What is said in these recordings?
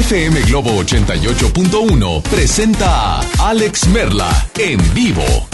FM Globo 88.1 presenta a Alex Merla en vivo.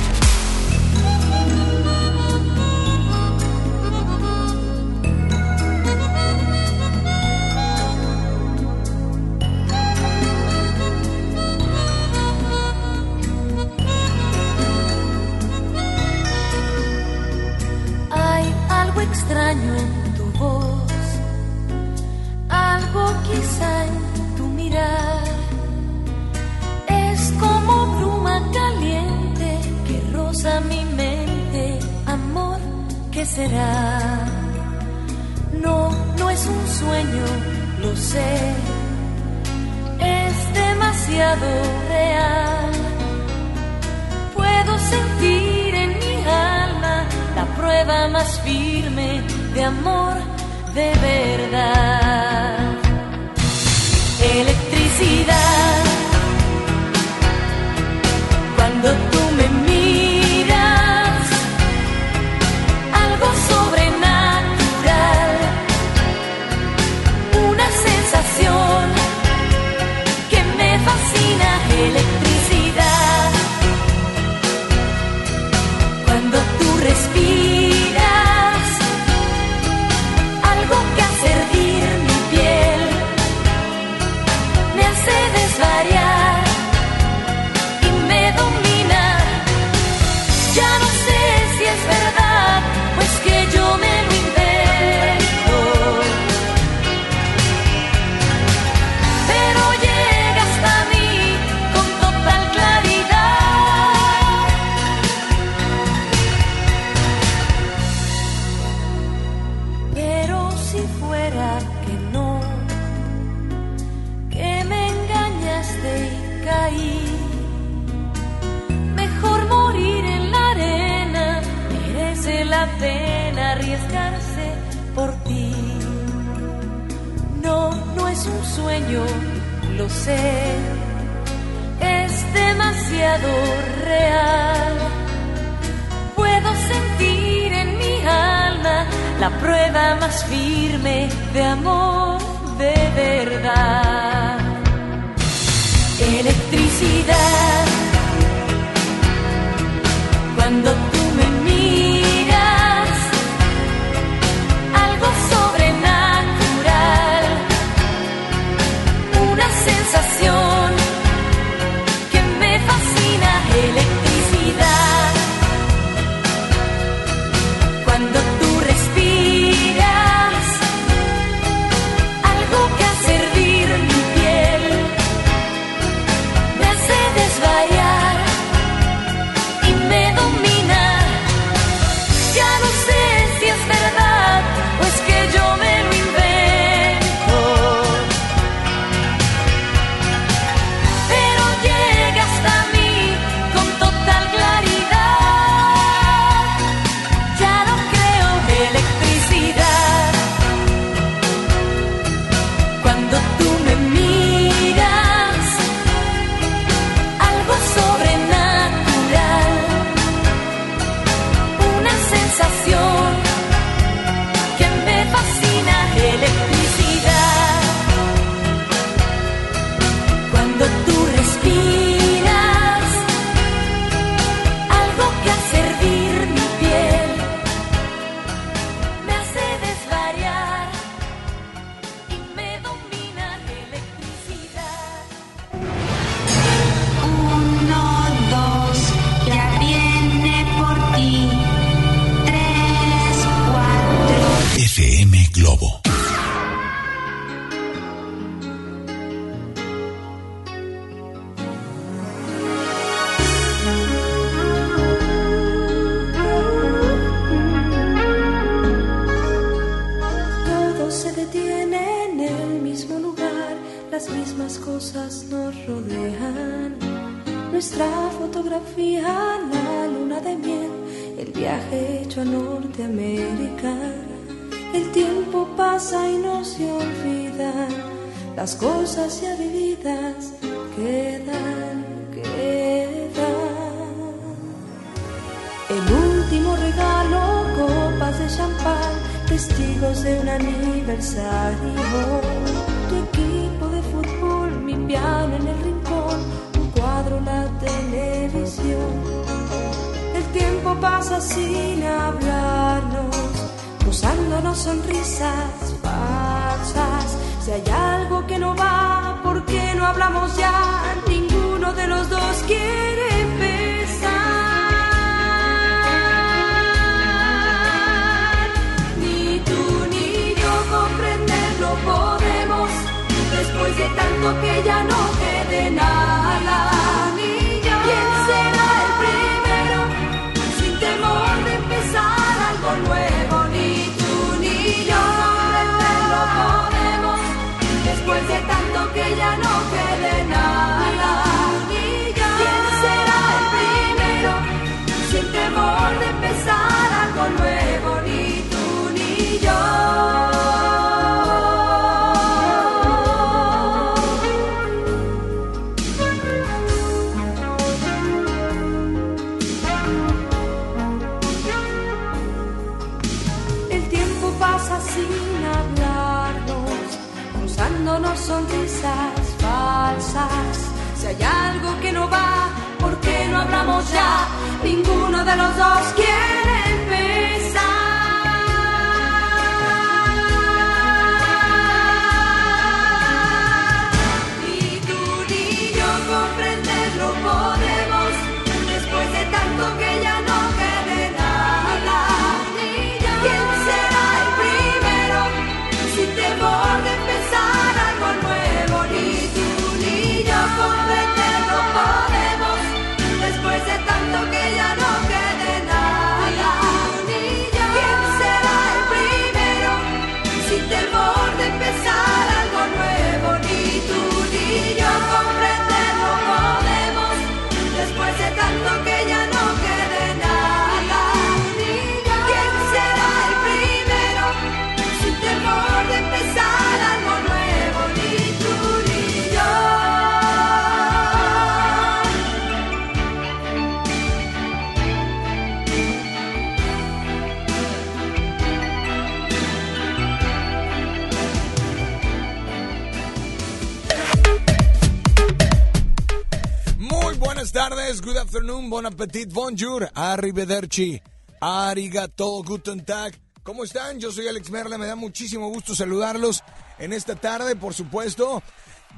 Good afternoon, bon appetit, bonjour, arrivederci, arigato, guten tag. ¿Cómo están? Yo soy Alex Merla, me da muchísimo gusto saludarlos en esta tarde, por supuesto.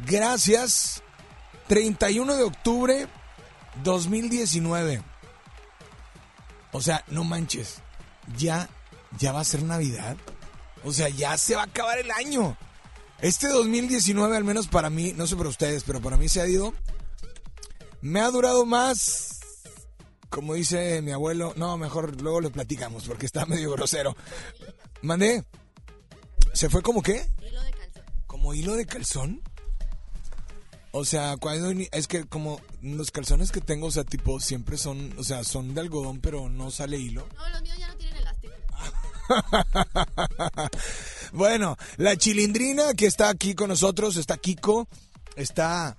Gracias. 31 de octubre 2019. O sea, no manches. Ya ya va a ser Navidad. O sea, ya se va a acabar el año. Este 2019 al menos para mí, no sé para ustedes, pero para mí se ha ido me ha durado más, como dice mi abuelo, no, mejor luego lo platicamos porque está medio grosero. Mandé, ¿se fue como qué? Hilo de calzón. ¿Como hilo de calzón? O sea, cuando es que como los calzones que tengo, o sea, tipo, siempre son, o sea, son de algodón, pero no sale hilo. No, los míos ya no tienen elástico. bueno, la chilindrina que está aquí con nosotros, está Kiko, está...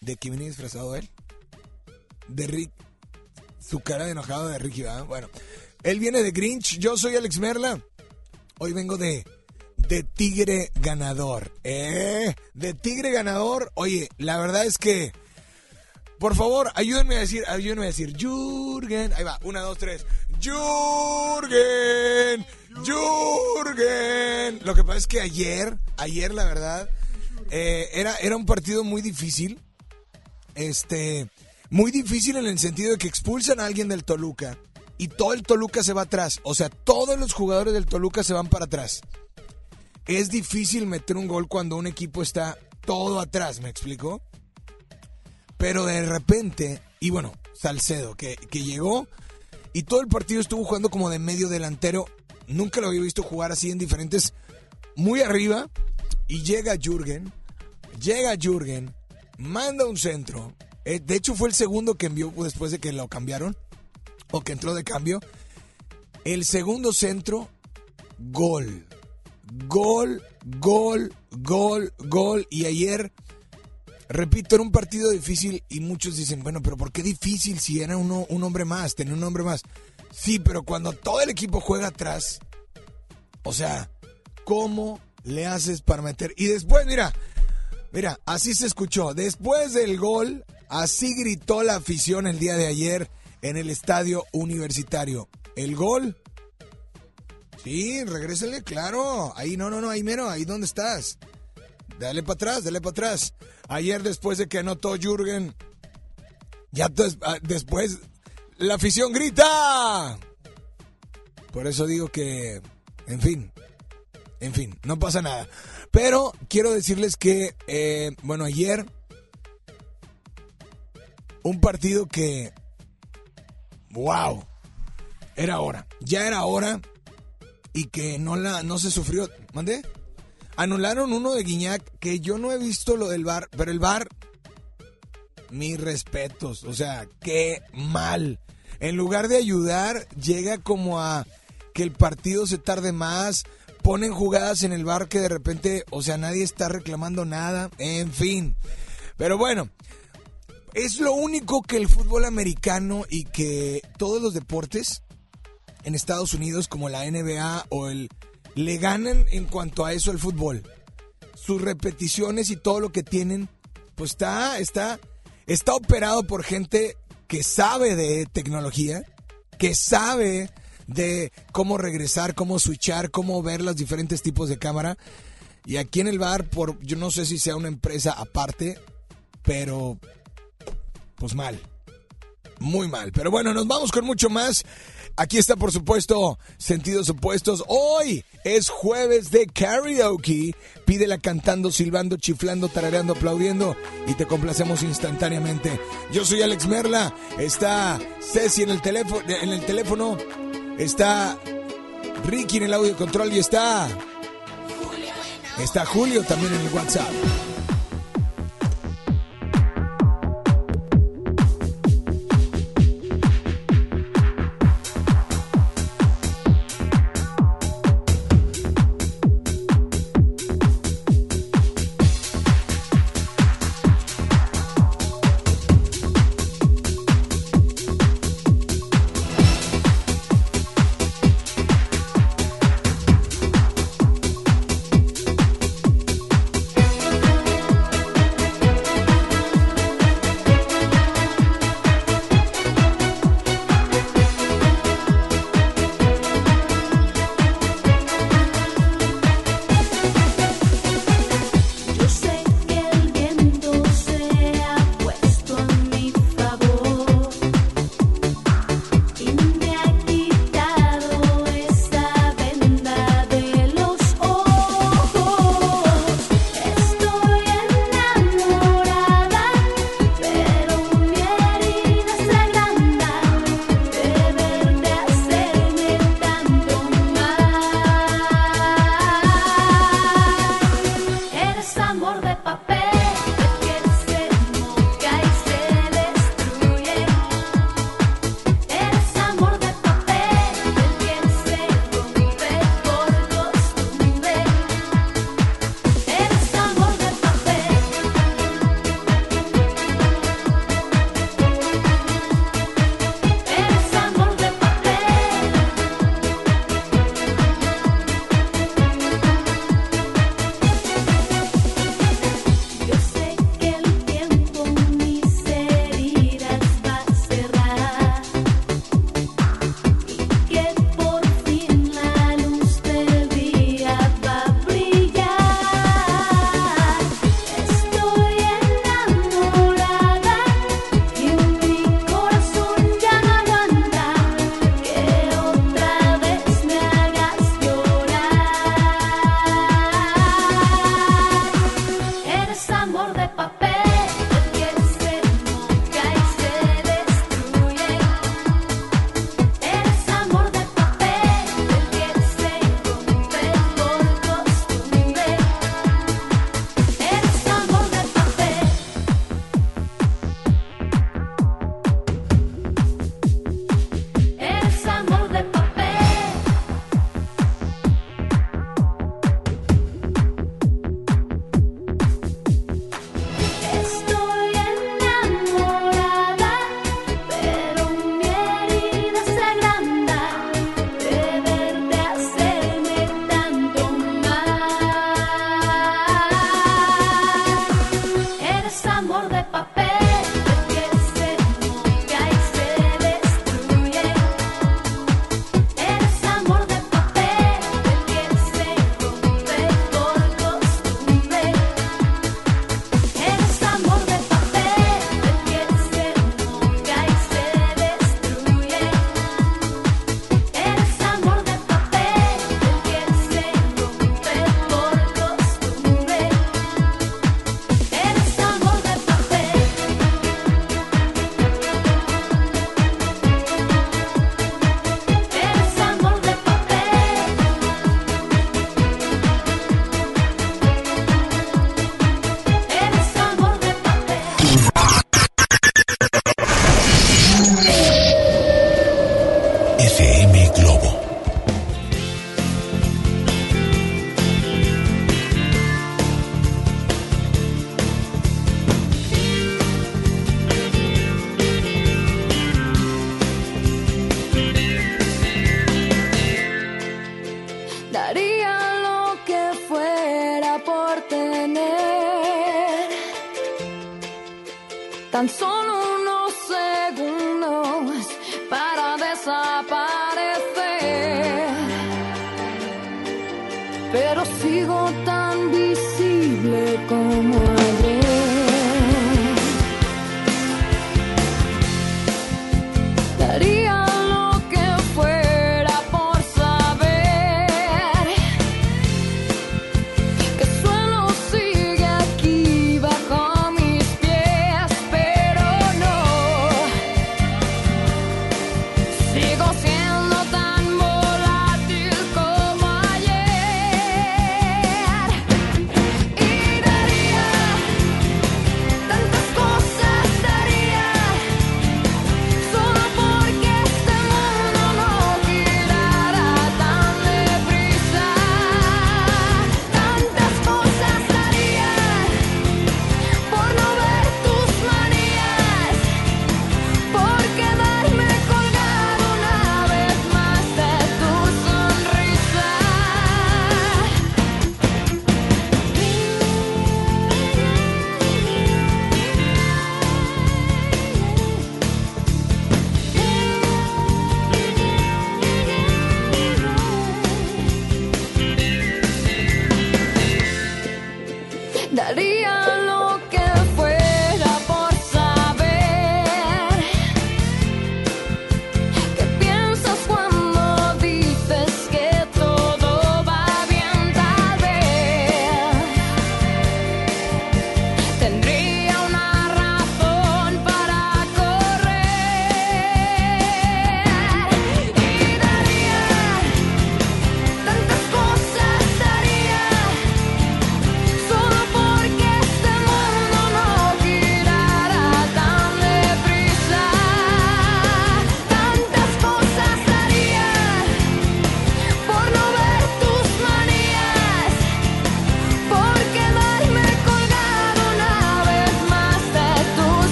¿De qué viene disfrazado él? De Rick. Su cara de enojado de Ricky, ¿verdad? Bueno, él viene de Grinch, yo soy Alex Merla. Hoy vengo de... De Tigre Ganador. ¿Eh? De Tigre Ganador. Oye, la verdad es que... Por favor, ayúdenme a decir, ayúdenme a decir, Jürgen. Ahí va, una, dos, tres. Jürgen, Jürgen. Lo que pasa es que ayer, ayer la verdad, eh, era, era un partido muy difícil. Este, muy difícil en el sentido de que expulsan a alguien del Toluca y todo el Toluca se va atrás. O sea, todos los jugadores del Toluca se van para atrás. Es difícil meter un gol cuando un equipo está todo atrás, ¿me explico? Pero de repente, y bueno, Salcedo, que, que llegó y todo el partido estuvo jugando como de medio delantero. Nunca lo había visto jugar así en diferentes, muy arriba. Y llega Jürgen, llega Jürgen, manda un centro. Eh, de hecho, fue el segundo que envió después de que lo cambiaron, o que entró de cambio. El segundo centro, gol. Gol, gol, gol, gol. Y ayer Repito, era un partido difícil y muchos dicen, bueno, pero ¿por qué difícil si era uno, un hombre más, tenía un hombre más? Sí, pero cuando todo el equipo juega atrás, o sea, ¿cómo le haces para meter? Y después, mira, mira, así se escuchó. Después del gol, así gritó la afición el día de ayer en el estadio universitario. El gol. Sí, regrésale, claro. Ahí, no, no, no, ahí mero, ahí donde estás. Dale para atrás, dale para atrás. Ayer después de que anotó Jürgen, ya ah, después la afición grita. Por eso digo que, en fin, en fin, no pasa nada. Pero quiero decirles que, eh, bueno, ayer un partido que, wow, era hora, ya era hora y que no la, no se sufrió. ¿Mandé? Anularon uno de Guiñac que yo no he visto lo del bar, pero el bar, mis respetos, o sea, qué mal. En lugar de ayudar, llega como a que el partido se tarde más, ponen jugadas en el bar que de repente, o sea, nadie está reclamando nada, en fin. Pero bueno, es lo único que el fútbol americano y que todos los deportes en Estados Unidos como la NBA o el le ganan en cuanto a eso al fútbol. Sus repeticiones y todo lo que tienen, pues está está está operado por gente que sabe de tecnología, que sabe de cómo regresar, cómo switchar, cómo ver los diferentes tipos de cámara. Y aquí en el bar, por yo no sé si sea una empresa aparte, pero pues mal. Muy mal. Pero bueno, nos vamos con mucho más. Aquí está, por supuesto, Sentidos Opuestos. Hoy es jueves de karaoke. Pídela cantando, silbando, chiflando, tarareando, aplaudiendo y te complacemos instantáneamente. Yo soy Alex Merla. Está Ceci en el teléfono. En el teléfono. Está Ricky en el audio control y está. Está Julio también en el WhatsApp.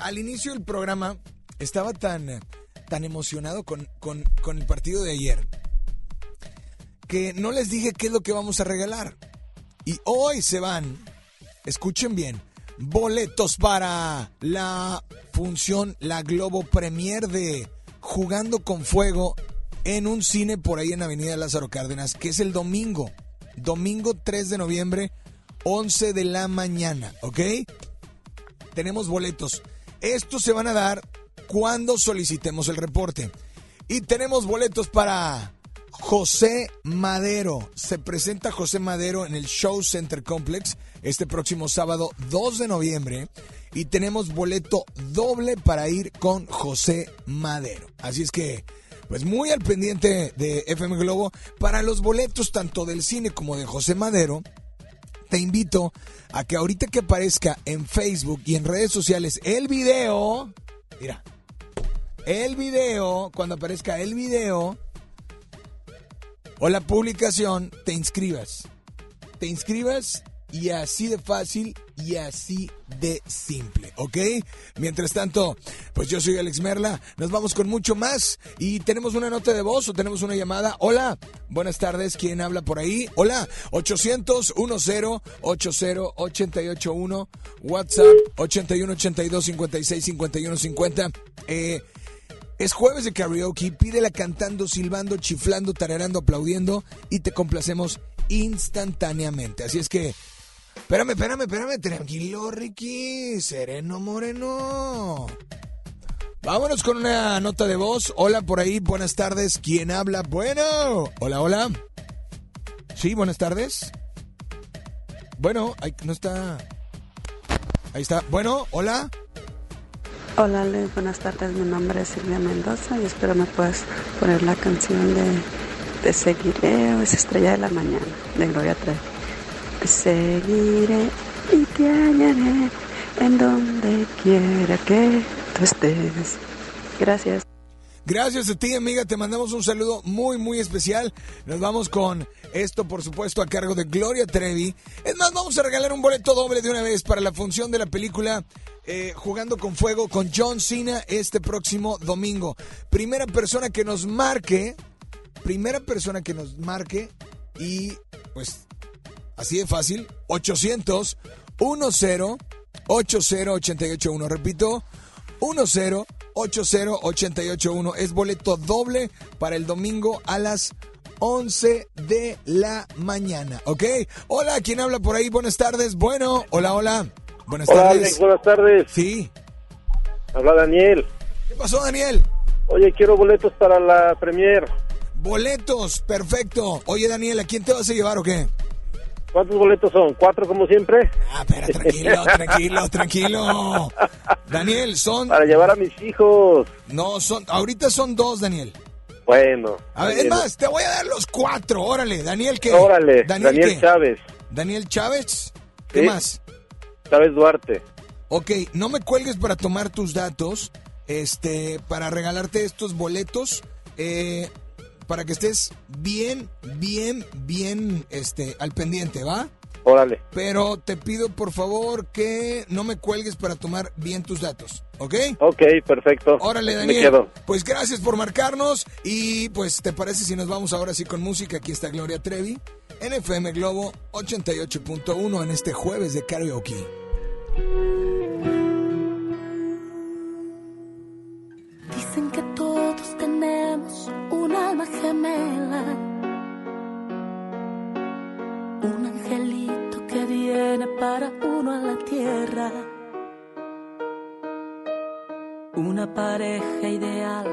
Al inicio del programa estaba tan, tan emocionado con, con- con el partido de ayer que no les dije qué es lo que vamos a regalar. Y hoy se van, escuchen bien, boletos para la función, la Globo Premier de Jugando con Fuego en un cine por ahí en Avenida Lázaro Cárdenas, que es el domingo, domingo 3 de noviembre, 11 de la mañana, ¿ok? Tenemos boletos. Estos se van a dar cuando solicitemos el reporte. Y tenemos boletos para José Madero. Se presenta José Madero en el Show Center Complex este próximo sábado 2 de noviembre. Y tenemos boleto doble para ir con José Madero. Así es que, pues muy al pendiente de FM Globo. Para los boletos tanto del cine como de José Madero, te invito a que ahorita que aparezca en Facebook y en redes sociales el video, mira, el video, cuando aparezca el video o la publicación, te inscribas. Te inscribas y así de fácil y así de simple, ¿ok? Mientras tanto, pues yo soy Alex Merla, nos vamos con mucho más y tenemos una nota de voz o tenemos una llamada. Hola, buenas tardes, ¿quién habla por ahí? Hola, 800-10-80-881, WhatsApp 81-82-56-51-50. Eh, es jueves de karaoke, pídela cantando, silbando, chiflando, tararando, aplaudiendo y te complacemos instantáneamente. Así es que, espérame, espérame, espérame, tranquilo, Ricky, sereno, moreno. Vámonos con una nota de voz. Hola por ahí, buenas tardes. ¿Quién habla? Bueno. Hola, hola. Sí, buenas tardes. Bueno, ahí no está. Ahí está. Bueno, hola. Hola, buenas tardes. Mi nombre es Silvia Mendoza y espero me puedas poner la canción de Te seguiré o es Estrella de la Mañana de Gloria Trevi. Seguiré y te hallaré en donde quiera que tú estés. Gracias. Gracias a ti, amiga. Te mandamos un saludo muy, muy especial. Nos vamos con esto, por supuesto, a cargo de Gloria Trevi. Es más, vamos a regalar un boleto doble de una vez para la función de la película eh, Jugando con Fuego con John Cena este próximo domingo. Primera persona que nos marque, primera persona que nos marque y pues así de fácil, 800 10 80881. Repito, 10 80881. Es boleto doble para el domingo a las 11 de la mañana, ¿ok? Hola, ¿quién habla por ahí? Buenas tardes. Bueno, hola, hola. Buenas Hola, tardes. Alex, buenas tardes. Sí. Habla Daniel. ¿Qué pasó, Daniel? Oye, quiero boletos para la premier. Boletos, perfecto. Oye, Daniel, ¿a quién te vas a llevar o qué? ¿Cuántos boletos son? ¿Cuatro como siempre? Ah, espera, tranquilo, tranquilo, tranquilo. Daniel, son... Para llevar a mis hijos. No, son... Ahorita son dos, Daniel. Bueno. A ver, es más, te voy a dar los cuatro. Órale, Daniel, ¿qué? Órale, Daniel, qué? Chávez. Daniel Chávez. ¿Qué Sí. más? Chávez Duarte. Ok, no me cuelgues para tomar tus datos, este, para regalarte estos boletos, eh, para que estés bien, bien, bien, este, al pendiente, ¿va? Órale. Pero te pido por favor que no me cuelgues para tomar bien tus datos, ¿ok? Ok, perfecto. Órale, Me Daniel. quedo. Pues gracias por marcarnos y pues te parece si nos vamos ahora sí con música. Aquí está Gloria Trevi en FM Globo 88.1 en este jueves de karaoke. Dicen que alma gemela. Un angelito que viene para uno a la tierra. Una pareja ideal,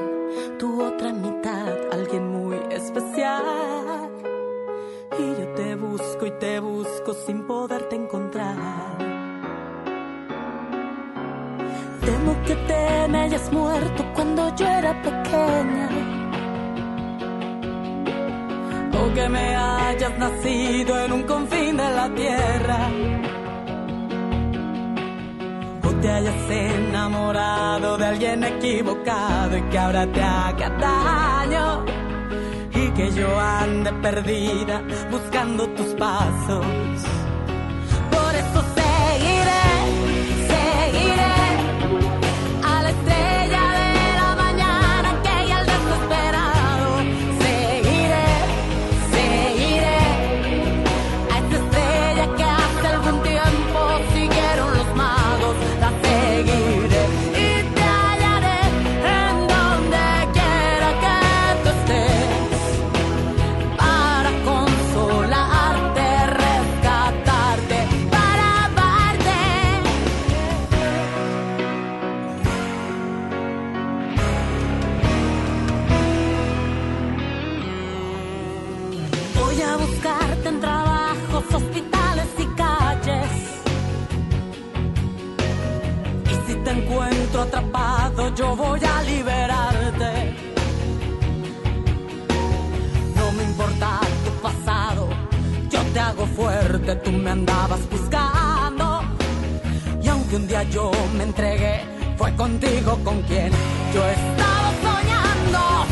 tu otra mitad, alguien muy especial. Y yo te busco y te busco sin poderte encontrar. Temo que te me hayas muerto cuando yo era pequeña. O que me hayas nacido en un confín de la tierra. O te hayas enamorado de alguien equivocado y que ahora te haga daño. Y que yo ande perdida buscando tus pasos. Por eso atrapado, yo voy a liberarte. No me importa tu pasado, yo te hago fuerte, tú me andabas buscando. Y aunque un día yo me entregué, fue contigo con quien yo estaba soñando.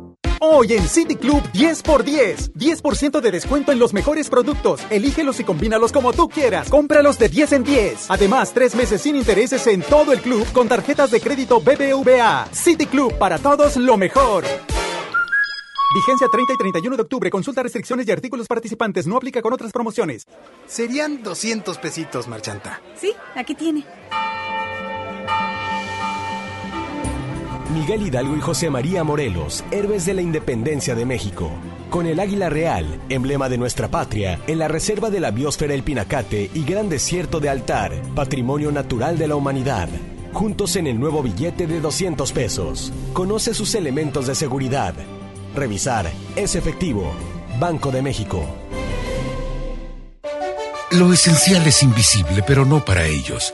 Hoy en City Club 10x10. 10% de descuento en los mejores productos. Elígelos y combínalos como tú quieras. Cómpralos de 10 en 10. Además, tres meses sin intereses en todo el club con tarjetas de crédito BBVA. City Club para todos lo mejor. Vigencia 30 y 31 de octubre. Consulta restricciones y artículos participantes. No aplica con otras promociones. Serían 200 pesitos, Marchanta. Sí, aquí tiene. Miguel Hidalgo y José María Morelos, héroes de la independencia de México. Con el águila real, emblema de nuestra patria, en la reserva de la biosfera El Pinacate y Gran Desierto de Altar, patrimonio natural de la humanidad. Juntos en el nuevo billete de 200 pesos. Conoce sus elementos de seguridad. Revisar. Es efectivo. Banco de México. Lo esencial es invisible, pero no para ellos.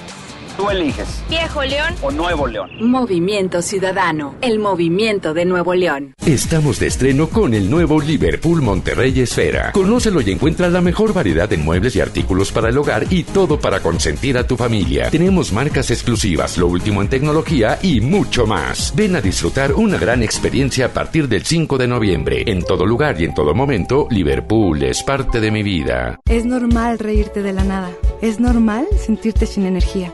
Tú eliges. Viejo León o Nuevo León. Movimiento Ciudadano, el movimiento de Nuevo León. Estamos de estreno con el nuevo Liverpool Monterrey Esfera. Conócelo y encuentra la mejor variedad de muebles y artículos para el hogar y todo para consentir a tu familia. Tenemos marcas exclusivas, lo último en tecnología y mucho más. Ven a disfrutar una gran experiencia a partir del 5 de noviembre. En todo lugar y en todo momento, Liverpool es parte de mi vida. Es normal reírte de la nada. Es normal sentirte sin energía.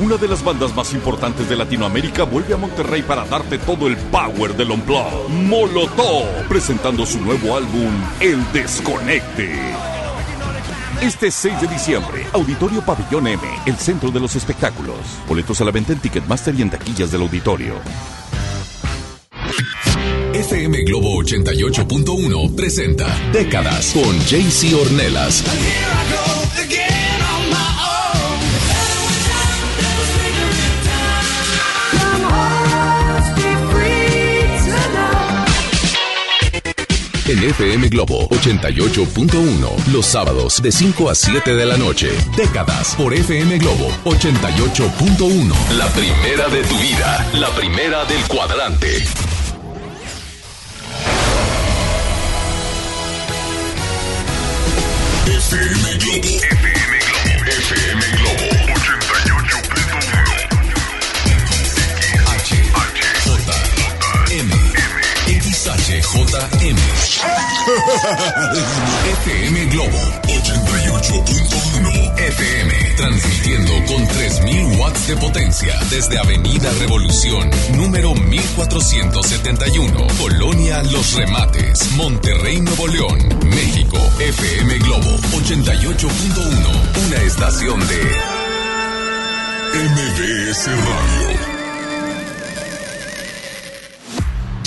Una de las bandas más importantes de Latinoamérica vuelve a Monterrey para darte todo el power del Unplugged. Molotov, presentando su nuevo álbum, El Desconecte. Este 6 de diciembre, Auditorio Pabellón M, el centro de los espectáculos. Boletos a la venta en Ticketmaster y en taquillas del auditorio. FM Globo 88.1 presenta Décadas con JC Ornelas. En FM Globo 88.1, los sábados de 5 a 7 de la noche. Décadas por FM Globo 88.1. La primera de tu vida, la primera del cuadrante. JM. FM Globo 88.1 FM. Transmitiendo con 3.000 watts de potencia desde Avenida Revolución, número 1471, Colonia Los Remates, Monterrey, Nuevo León, México. FM Globo 88.1. Una estación de MBS Radio.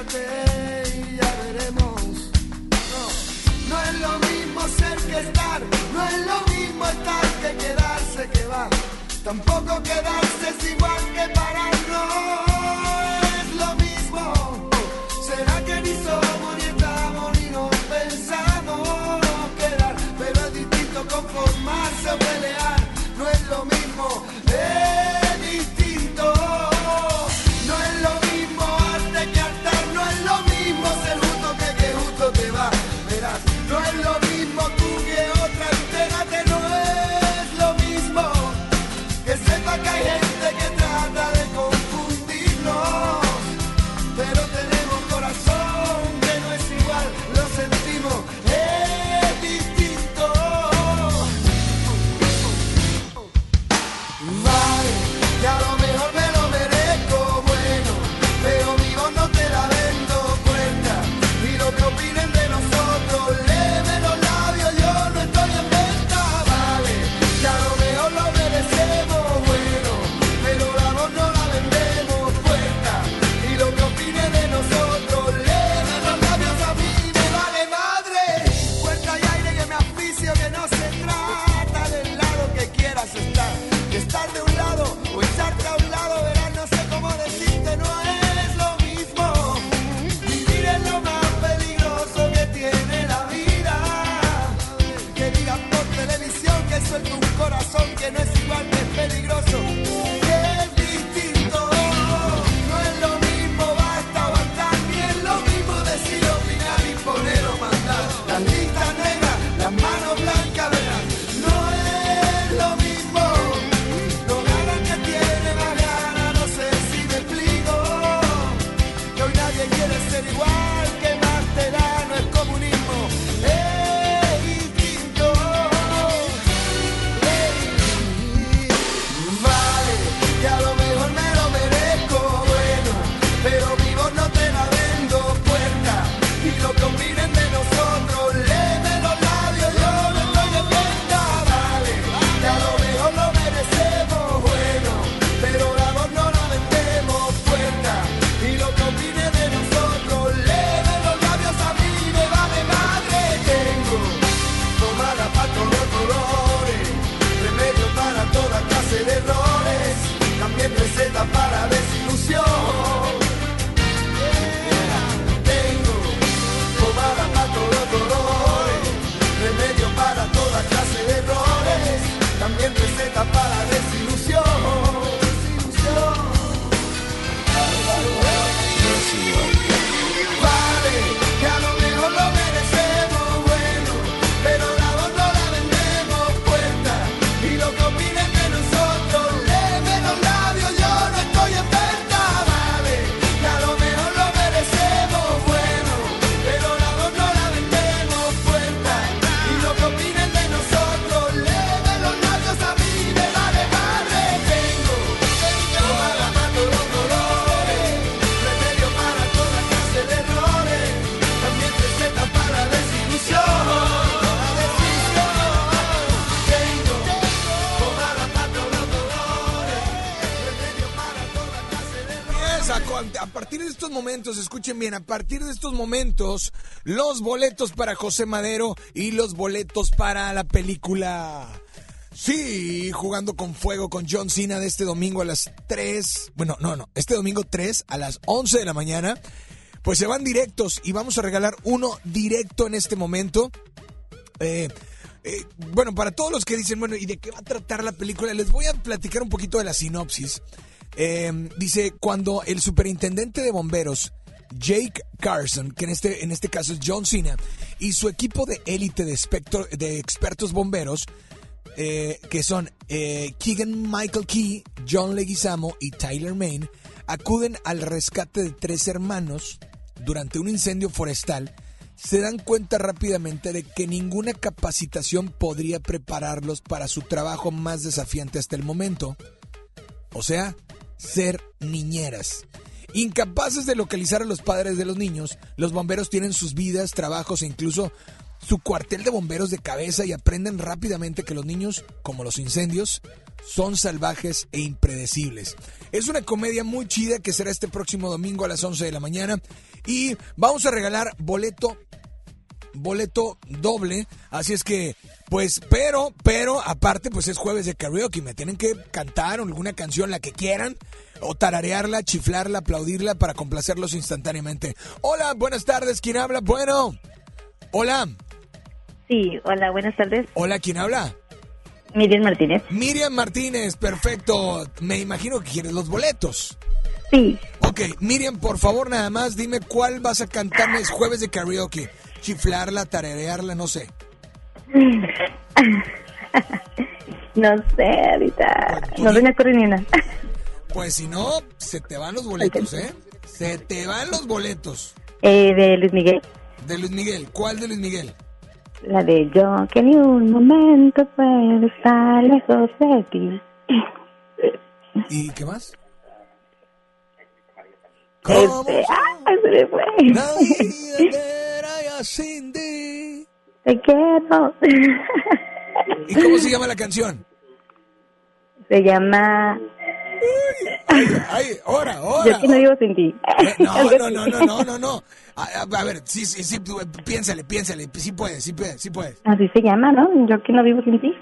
Y ya veremos. No, no es lo mismo ser que estar, no es lo mismo estar que quedarse que va. Tampoco quedarse es igual que pararnos. momentos, escuchen bien, a partir de estos momentos, los boletos para José Madero y los boletos para la película. Sí, jugando con fuego con John Cena de este domingo a las 3. Bueno, no, no, este domingo 3 a las 11 de la mañana. Pues se van directos y vamos a regalar uno directo en este momento. Eh, eh, bueno, para todos los que dicen, bueno, ¿y de qué va a tratar la película? Les voy a platicar un poquito de la sinopsis. Eh, dice, cuando el superintendente de bomberos, Jake Carson, que en este, en este caso es John Cena, y su equipo de élite de, espectro- de expertos bomberos, eh, que son eh, Keegan Michael Key, John Leguizamo y Tyler Main, acuden al rescate de tres hermanos durante un incendio forestal, se dan cuenta rápidamente de que ninguna capacitación podría prepararlos para su trabajo más desafiante hasta el momento. O sea, ser niñeras. Incapaces de localizar a los padres de los niños, los bomberos tienen sus vidas, trabajos e incluso su cuartel de bomberos de cabeza y aprenden rápidamente que los niños, como los incendios, son salvajes e impredecibles. Es una comedia muy chida que será este próximo domingo a las 11 de la mañana y vamos a regalar boleto boleto doble, así es que pues pero pero aparte pues es jueves de karaoke, me tienen que cantar alguna canción la que quieran o tararearla, chiflarla, aplaudirla para complacerlos instantáneamente. Hola, buenas tardes, ¿quién habla? Bueno. Hola. Sí, hola, buenas tardes. Hola, ¿quién habla? Miriam Martínez. Miriam Martínez, perfecto. Me imagino que quieres los boletos. Sí. Ok, Miriam, por favor, nada más dime cuál vas a cantarme es jueves de karaoke. Chiflarla, tararearla, no sé. No sé, ahorita. No se me ocurre ni una. Pues si no, se te van los boletos, ¿eh? Se te van los boletos. Eh, de Luis Miguel. De Luis Miguel. ¿Cuál de Luis Miguel? La de yo, que ni un momento puedo estar lejos de ti. ¿Y qué más? Este, ¡ah! Se me fue. Ti. Te quiero. ¿Y cómo se llama la canción? Se llama. Ay, ahora, ahora. Yo que no vivo sin ti. No, no, no, no, no, no, no. A, a- ver, sí, sí, sí, piénsale, piénsale. Sí puedes, sí puedes, sí puedes. Así se llama, ¿no? Yo que no vivo sin ti.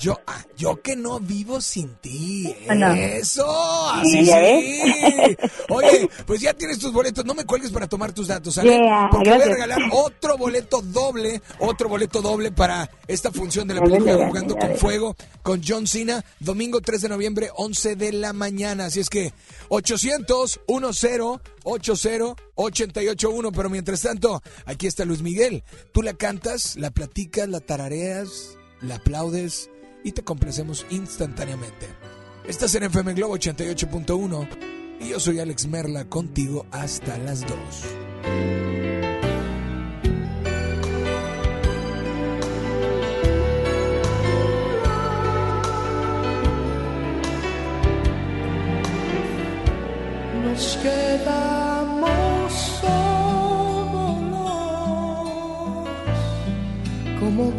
Yo, ah, yo que no vivo sin ti. ¿O no? Eso, así ¿Ya sí. Oye, pues ya tienes tus boletos. No me cuelgues para tomar tus datos, ¿sale? Yeah, Porque voy a regalar otro boleto doble, otro boleto doble para esta función de la película Jugando con. Fuego con John Cena, domingo 3 de noviembre, 11 de la mañana. Así es que 800 10 80 881. Pero mientras tanto, aquí está Luis Miguel. Tú la cantas, la platicas, la tarareas, la aplaudes y te complacemos instantáneamente. Estás en FM Globo 88.1 y yo soy Alex Merla contigo hasta las 2. Nos quedamos solos como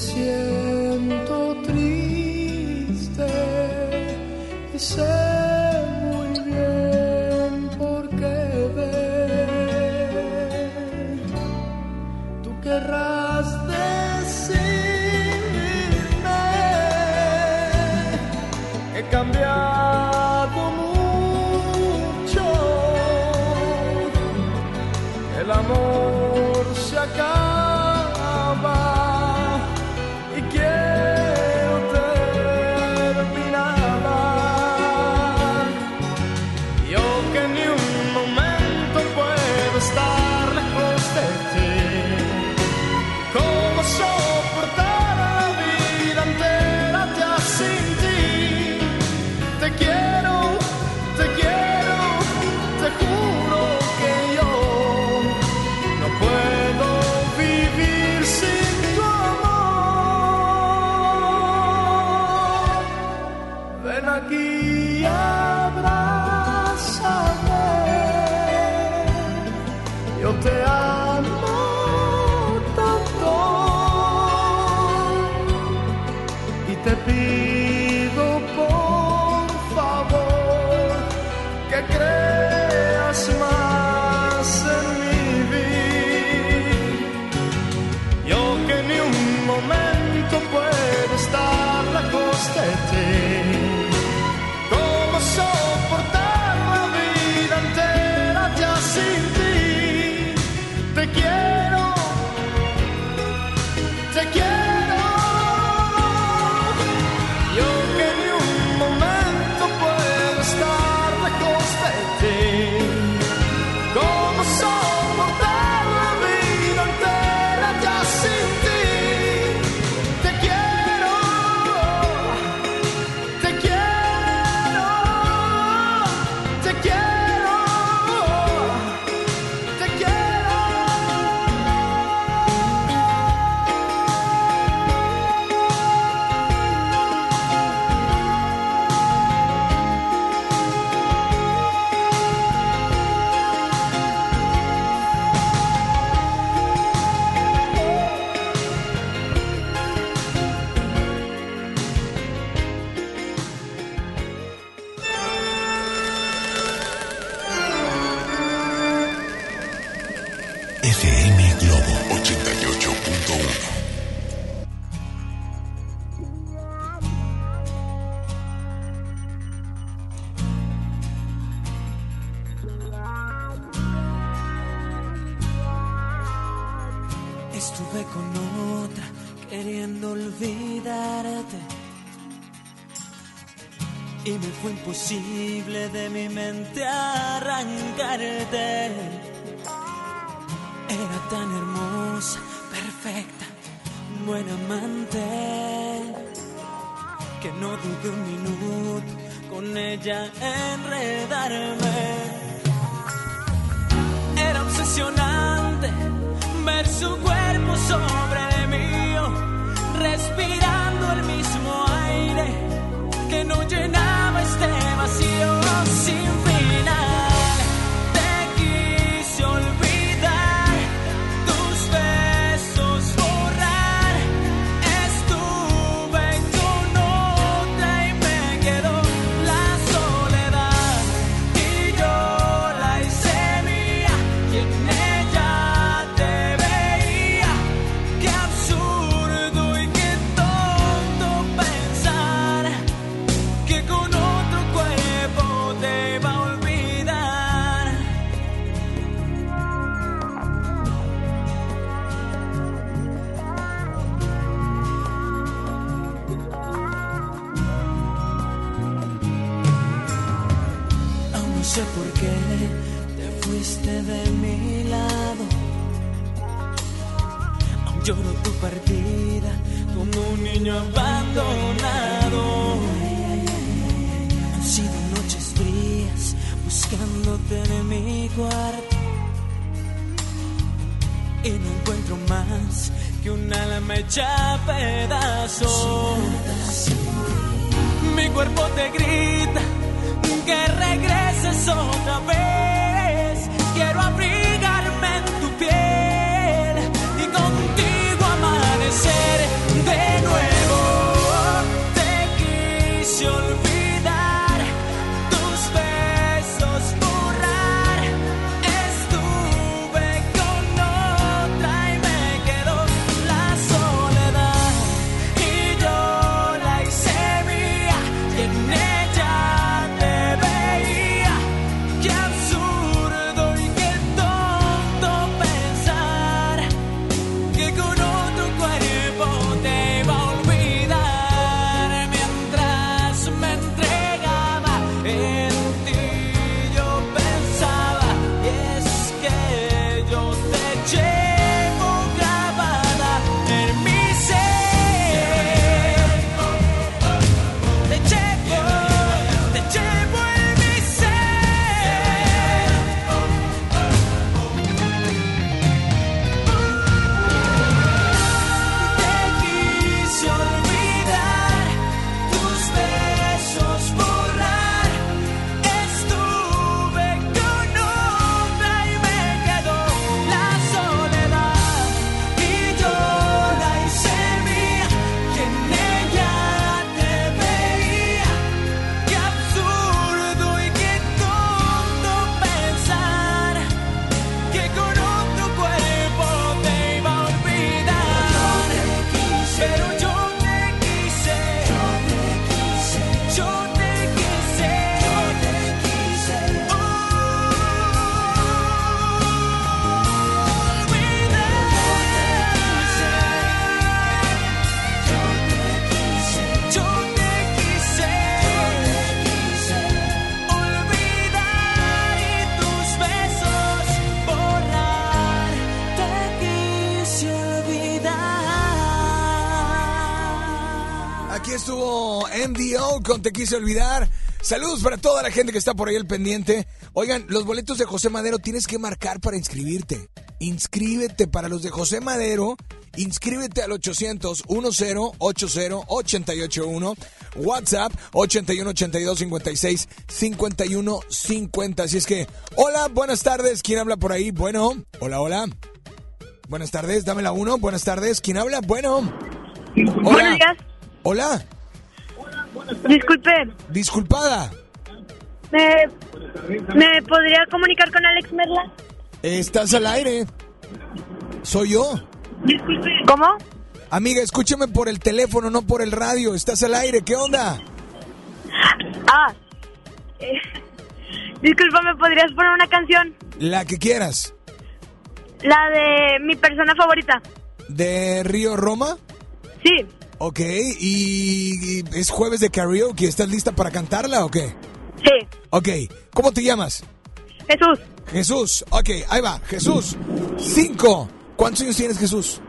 siento triste y sé abandonado. Han sido noches frías buscándote en mi cuarto. Y no encuentro más que un alma hecha pedazos. Mi cuerpo te grita que regreses otra vez. Te Quise Olvidar. Saludos para toda la gente que está por ahí al pendiente. Oigan, los boletos de José Madero tienes que marcar para inscribirte. Inscríbete para los de José Madero. Inscríbete al 800 10 80 881 WhatsApp 81 82 56 51 50. Así es que, hola, buenas tardes. ¿Quién habla por ahí? Bueno, hola, hola. Buenas tardes, dame la uno. Buenas tardes. ¿Quién habla? Bueno. Hola. Buenos días. Hola. Disculpe, Disculpada. ¿me, ¿me podría comunicar con Alex Merla? Estás al aire. Soy yo. Disculpe. ¿Cómo? Amiga, escúchame por el teléfono, no por el radio. Estás al aire. ¿Qué onda? Ah. Eh, disculpa, ¿me podrías poner una canción? La que quieras. La de mi persona favorita. ¿De Río Roma? Sí. Ok, y, es jueves de karaoke. ¿Estás lista para cantarla o qué? Sí. Ok, ¿cómo te llamas? Jesús. Jesús. Ok, ahí va. Jesús. Cinco. ¿Cuántos años tienes, Jesús?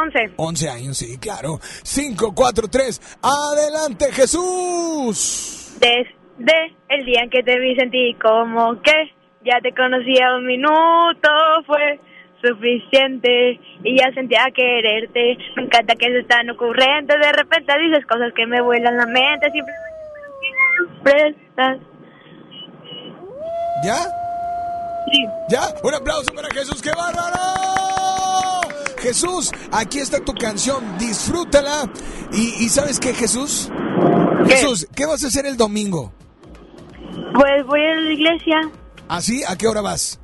Once. Once años, sí, claro. Cinco, cuatro, tres. Adelante, Jesús. Desde el día en que te vi sentí como que ya te conocía un minuto fue suficiente y ya sentía quererte. Me encanta que es tan ocurrente. De repente dices cosas que me vuelan la mente. Estás. ¿Ya? Sí. ¿Ya? Un aplauso para Jesús, ¡qué bárbaro! Jesús, aquí está tu canción, disfrútala. ¿Y, y sabes qué, Jesús? Jesús, ¿qué vas a hacer el domingo? Pues voy a la iglesia ¿Así? ¿A qué hora vas?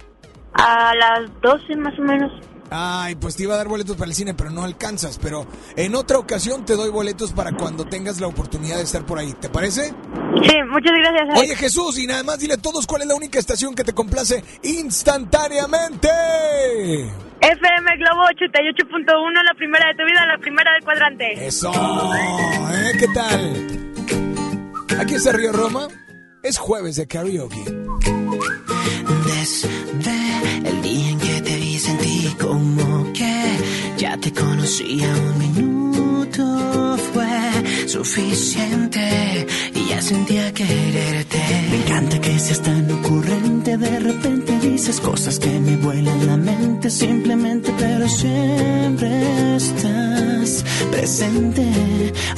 A las 12 más o menos. Ay, pues te iba a dar boletos para el cine, pero no alcanzas. Pero en otra ocasión te doy boletos para cuando tengas la oportunidad de estar por ahí. ¿Te parece? Sí, muchas gracias. Alex. Oye Jesús, y nada más dile a todos cuál es la única estación que te complace instantáneamente. FM Globo 88.1, la primera de tu vida, la primera del cuadrante. Eso, ¿eh? ¿Qué tal? Aquí está Río Roma. Es jueves de karaoke. Desde el día en que te vi sentí como que ya te conocía un minuto fue suficiente y ya sentía quererte. Me encanta que seas tan ocurrente, de repente dices cosas que me vuelan la mente simplemente, pero siempre estás presente,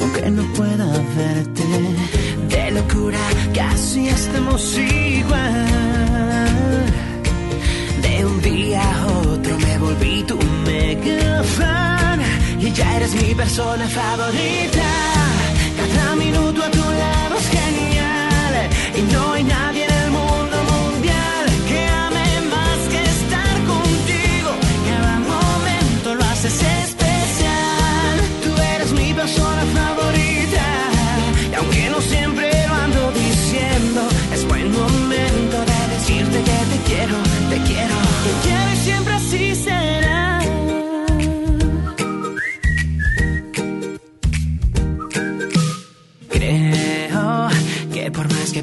aunque no pueda verte. Locura casi estamos igual. De un día a otro me volví tu mega fan y ya eres mi persona favorita. Cada minuto a tu lado es genial y no hay nadie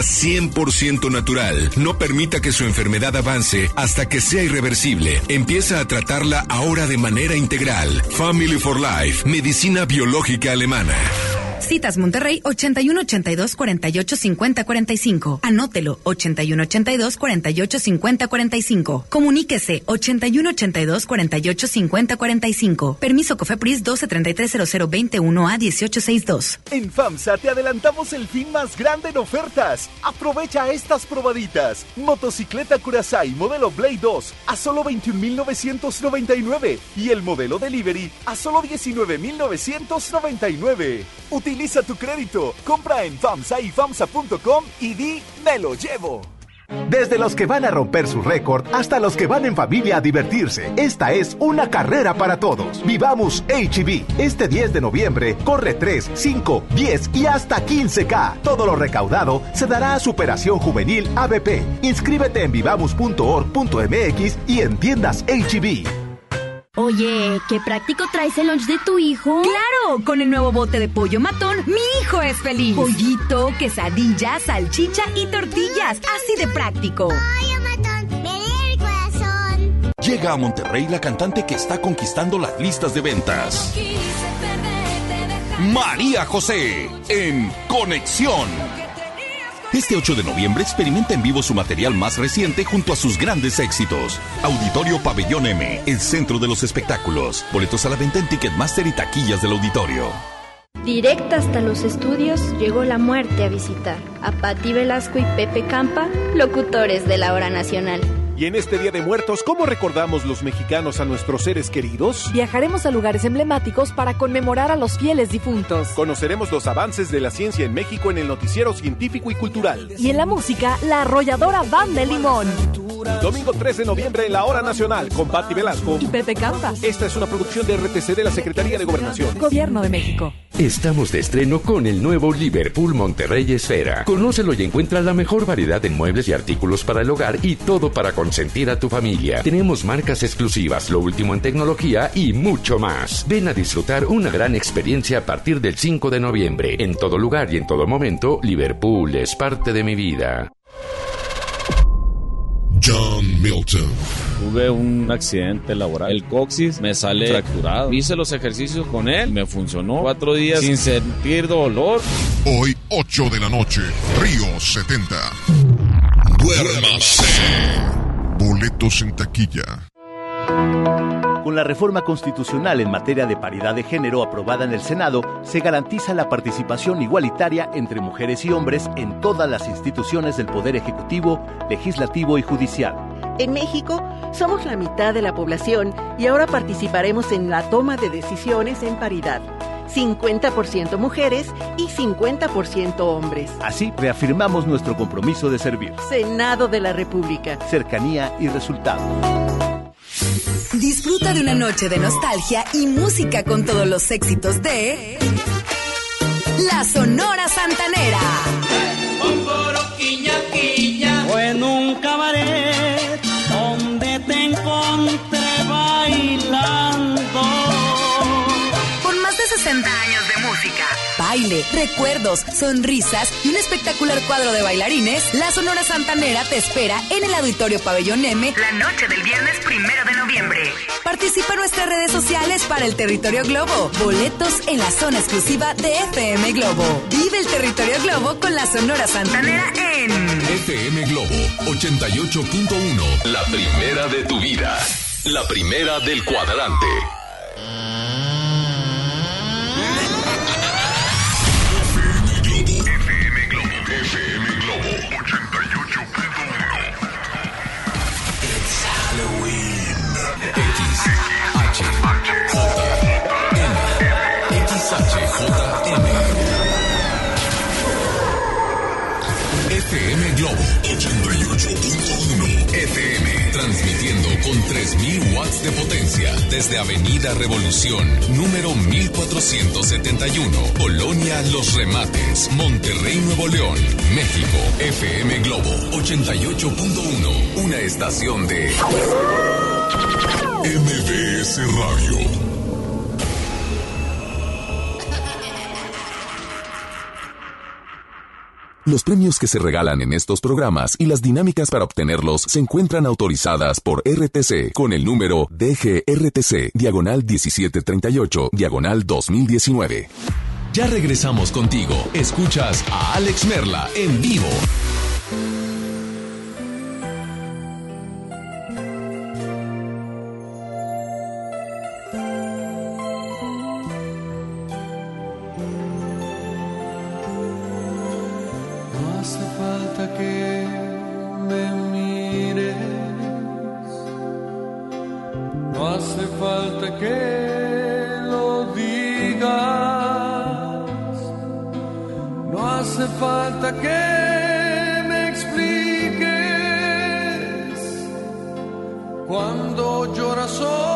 100% natural. No permita que su enfermedad avance hasta que sea irreversible. Empieza a tratarla ahora de manera integral. Family for Life, medicina biológica alemana. Citas Monterrey 81 82 48 50 45. Anótelo 81 82 48 50 45. Comuníquese 81 82 48 50 45. Permiso Cofepris 12 33 00 21 a 18 62. En FAMSA te adelantamos el fin más grande en ofertas. Aprovecha estas probaditas. Motocicleta Curaçao modelo Blade 2 a solo 21.999 y el modelo Delivery a solo 19.999. Utiliza tu crédito, compra en FAMSA y FAMSA.com y di me lo llevo. Desde los que van a romper su récord hasta los que van en familia a divertirse, esta es una carrera para todos. Vivamos HB. Este 10 de noviembre corre 3, 5, 10 y hasta 15K. Todo lo recaudado se dará a Superación Juvenil ABP. Inscríbete en vivamos.org.mx y en tiendas HB. Oye, qué práctico traes el lunch de tu hijo. ¡Claro! Con el nuevo bote de pollo matón, mi hijo es feliz. Pollito, quesadilla, salchicha y tortillas. Así de práctico. Pollo matón, me lee el corazón. Llega a Monterrey la cantante que está conquistando las listas de ventas. María José en Conexión. Este 8 de noviembre experimenta en vivo su material más reciente junto a sus grandes éxitos. Auditorio Pabellón M, el centro de los espectáculos. Boletos a la venta en Ticketmaster y taquillas del auditorio. Directa hasta los estudios llegó la muerte a visitar a Patti Velasco y Pepe Campa, locutores de la hora nacional. Y en este Día de Muertos, ¿cómo recordamos los mexicanos a nuestros seres queridos? Viajaremos a lugares emblemáticos para conmemorar a los fieles difuntos. Conoceremos los avances de la ciencia en México en el noticiero científico y cultural. Y en la música, la arrolladora Banda de Limón. Domingo 3 de noviembre en la Hora Nacional con Patti Velasco y Pepe Campa. Esta es una producción de RTC de la Secretaría de Gobernación. Gobierno de México. Estamos de estreno con el nuevo Liverpool Monterrey Esfera. Conócelo y encuentra la mejor variedad en muebles y artículos para el hogar y todo para consentir a tu familia. Tenemos marcas exclusivas, lo último en tecnología y mucho más. Ven a disfrutar una gran experiencia a partir del 5 de noviembre. En todo lugar y en todo momento, Liverpool es parte de mi vida. John Milton. Tuve un accidente laboral. El coxis me sale fracturado. Hice los ejercicios con él. Me funcionó. Cuatro días sin sentir dolor. Hoy, 8 de la noche, Río 70. Duérmase. Boletos en taquilla. Con la reforma constitucional en materia de paridad de género aprobada en el Senado, se garantiza la participación igualitaria entre mujeres y hombres en todas las instituciones del Poder Ejecutivo, Legislativo y Judicial. En México somos la mitad de la población y ahora participaremos en la toma de decisiones en paridad. 50% mujeres y 50% hombres. Así reafirmamos nuestro compromiso de servir. Senado de la República. Cercanía y resultado. Disfruta de una noche de nostalgia y música con todos los éxitos de La Sonora Santanera. O en un cabaret baile, recuerdos, sonrisas y un espectacular cuadro de bailarines, La Sonora Santanera te espera en el Auditorio Pabellón M la noche del viernes primero de noviembre. Participa en nuestras redes sociales para el Territorio Globo. Boletos en la zona exclusiva de FM Globo. Vive el Territorio Globo con la Sonora Santanera en FM Globo 88.1. La primera de tu vida. La primera del cuadrante. 88.1 FM transmitiendo con 3000 watts de potencia desde Avenida Revolución número 1471 Colonia Los Remates Monterrey Nuevo León México FM Globo 88.1 una estación de MBS Radio Los premios que se regalan en estos programas y las dinámicas para obtenerlos se encuentran autorizadas por RTC con el número DGRTC, diagonal 1738, diagonal 2019. Ya regresamos contigo. Escuchas a Alex Merla en vivo. Hace falta que lo digas, no hace falta que me expliques cuando lloras o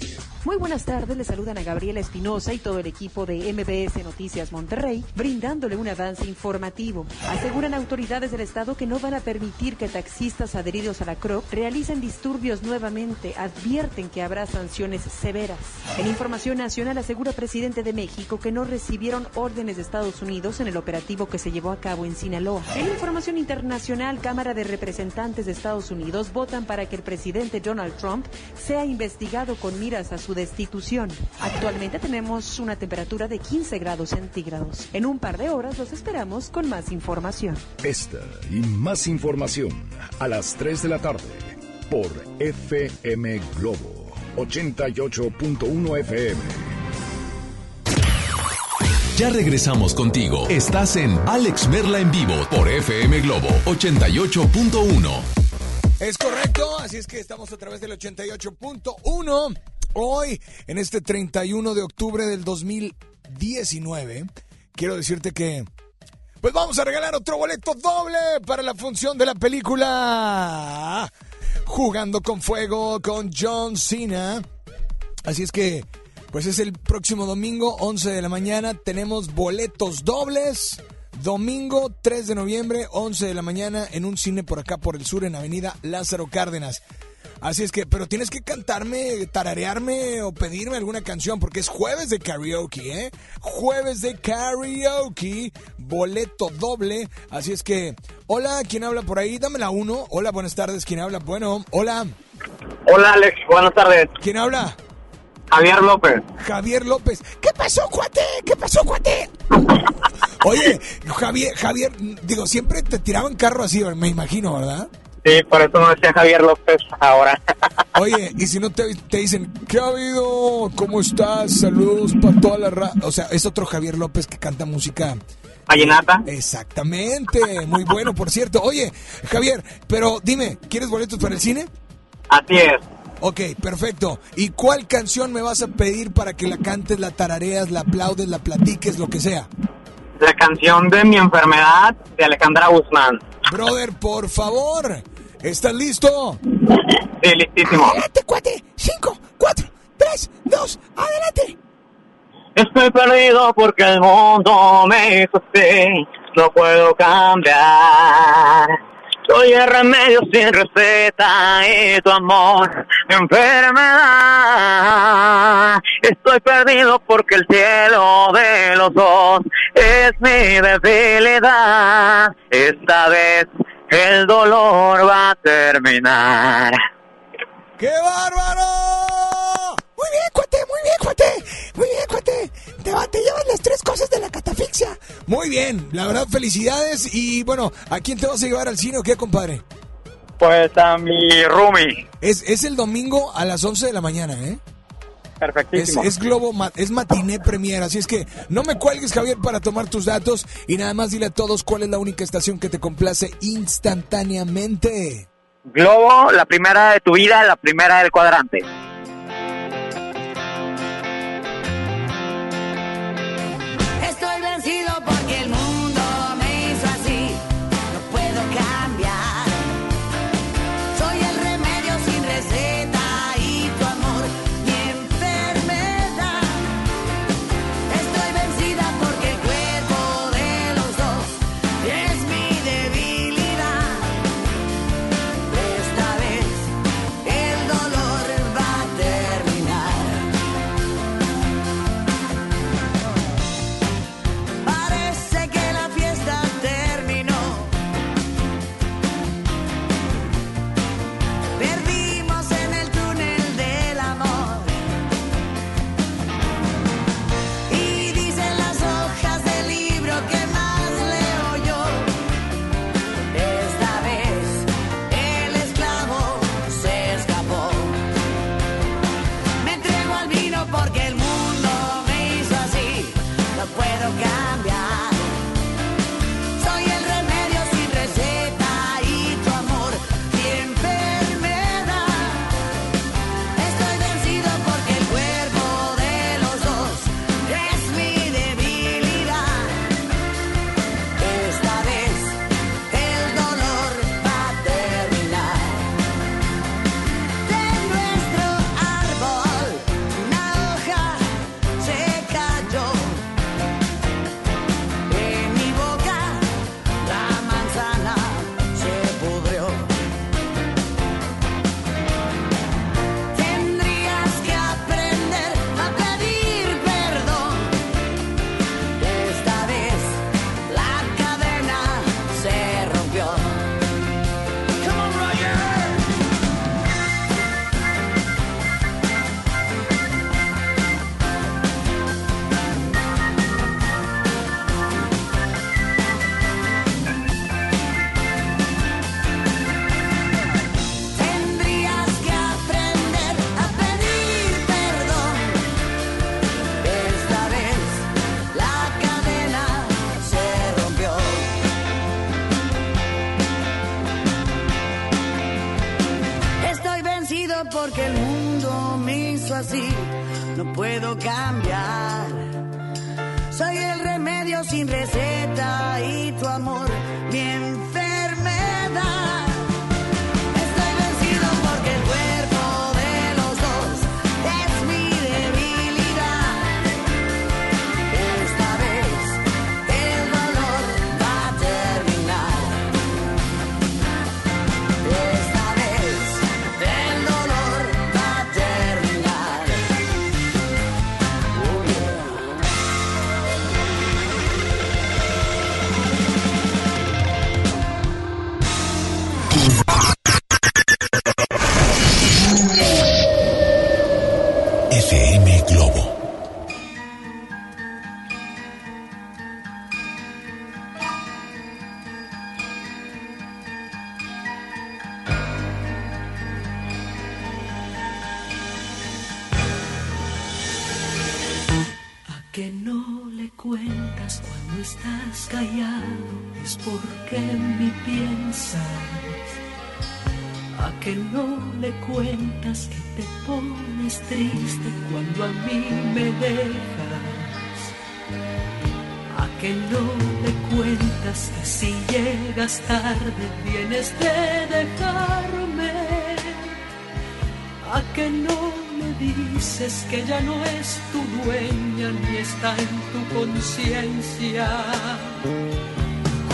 Muy buenas tardes, le saludan a Gabriela Espinosa y todo el equipo de MBS Noticias Monterrey, brindándole un avance informativo. Aseguran autoridades del Estado que no van a permitir que taxistas adheridos a la CROP realicen disturbios nuevamente. Advierten que habrá sanciones severas. En información nacional asegura presidente de México que no recibieron órdenes de Estados Unidos en el operativo que se llevó a cabo en Sinaloa. En información internacional, Cámara de Representantes de Estados Unidos votan para que el presidente Donald Trump sea investigado con miras a su destitución. Actualmente tenemos una temperatura de 15 grados centígrados. En un par de horas los esperamos con más información. Esta y más información a las 3 de la tarde por FM Globo 88.1 FM. Ya regresamos contigo. Estás en Alex Merla en vivo por FM Globo 88.1. Es correcto, así es que estamos a través del 88.1 Hoy, en este 31 de octubre del 2019, quiero decirte que pues vamos a regalar otro boleto doble para la función de la película Jugando con Fuego con John Cena. Así es que, pues es el próximo domingo, 11 de la mañana. Tenemos boletos dobles. Domingo 3 de noviembre, 11 de la mañana, en un cine por acá por el sur, en Avenida Lázaro Cárdenas. Así es que, pero tienes que cantarme, tararearme o pedirme alguna canción porque es jueves de karaoke, ¿eh? Jueves de karaoke, boleto doble. Así es que, hola, ¿quién habla por ahí? Dame la uno. Hola, buenas tardes, ¿quién habla? Bueno, hola. Hola, Alex, buenas tardes. ¿Quién habla? Javier López. Javier López. ¿Qué pasó, cuate? ¿Qué pasó, cuate? Oye, Javier, Javier, digo, siempre te tiraban carro así, me imagino, ¿verdad? Sí, por eso no decía Javier López ahora. Oye, y si no te, te dicen, ¿qué ha habido? ¿Cómo estás? Saludos para toda la ra O sea, es otro Javier López que canta música. Vallenata. Exactamente, muy bueno, por cierto. Oye, Javier, pero dime, ¿quieres boletos para el cine? Así es. Ok, perfecto. ¿Y cuál canción me vas a pedir para que la cantes, la tarareas, la aplaudes, la platiques, lo que sea? La canción de Mi Enfermedad de Alejandra Guzmán. Brother, por favor. ¿Estás listo? Sí, listísimo. Adelante, cuate. Cinco, cuatro, tres, dos, adelante. Estoy perdido porque el mundo me hizo así. No puedo cambiar. Soy el remedio sin receta y tu amor enfermedad. Estoy perdido porque el cielo de los dos es mi debilidad. Esta vez el dolor va a terminar. ¡Qué bárbaro! Muy bien, cuate, muy bien, cuate. Muy bien, cuate. Te, va, te llevas las tres cosas de la catafixia. Muy bien, la verdad, felicidades. Y bueno, ¿a quién te vas a llevar al cine o qué, compadre? Pues a mi roomie. Es, es el domingo a las 11 de la mañana, ¿eh? Perfectísimo. Es, es Globo, es matiné premier, así es que no me cuelgues, Javier, para tomar tus datos y nada más dile a todos cuál es la única estación que te complace instantáneamente. Globo, la primera de tu vida, la primera del cuadrante. Remedio sin que no le cuentas cuando estás callado? Es porque en mí piensas. ¿A que no le cuentas que te pones triste cuando a mí me dejas? ¿A que no le cuentas que si llegas tarde vienes de dejarme? ¿A que no dices que ya no es tu dueña ni está en tu conciencia?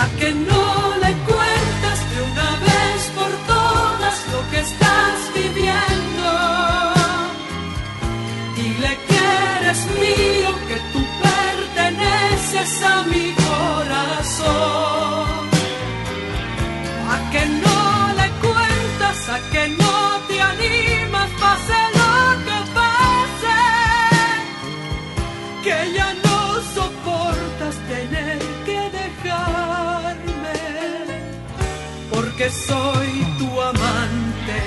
¿A que no le cuentas de una vez por todas lo que estás viviendo? Dile que eres mío, que tú perteneces a mi corazón. Soy tu amante.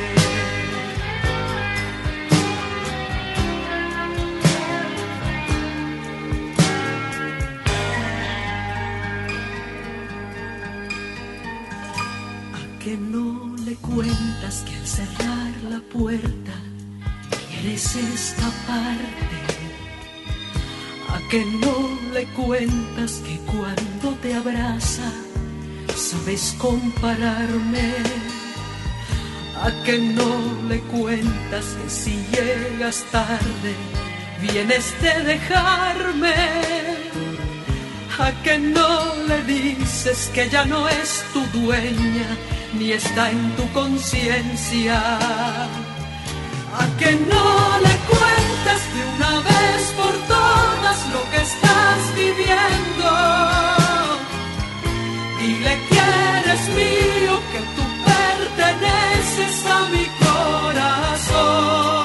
¿A que no le cuentas que al cerrar la puerta quieres escaparte? ¿A que no le cuentas que cuando te abraza sabes compararme? ¿A que no le cuentas que si llegas tarde vienes de dejarme? ¿A que no le dices que ya no es tu dueña ni está en tu conciencia? ¿A que no le cuentas de una vez por todas lo que estás viviendo? Dile eres mío, que tú perteneces a mi corazón.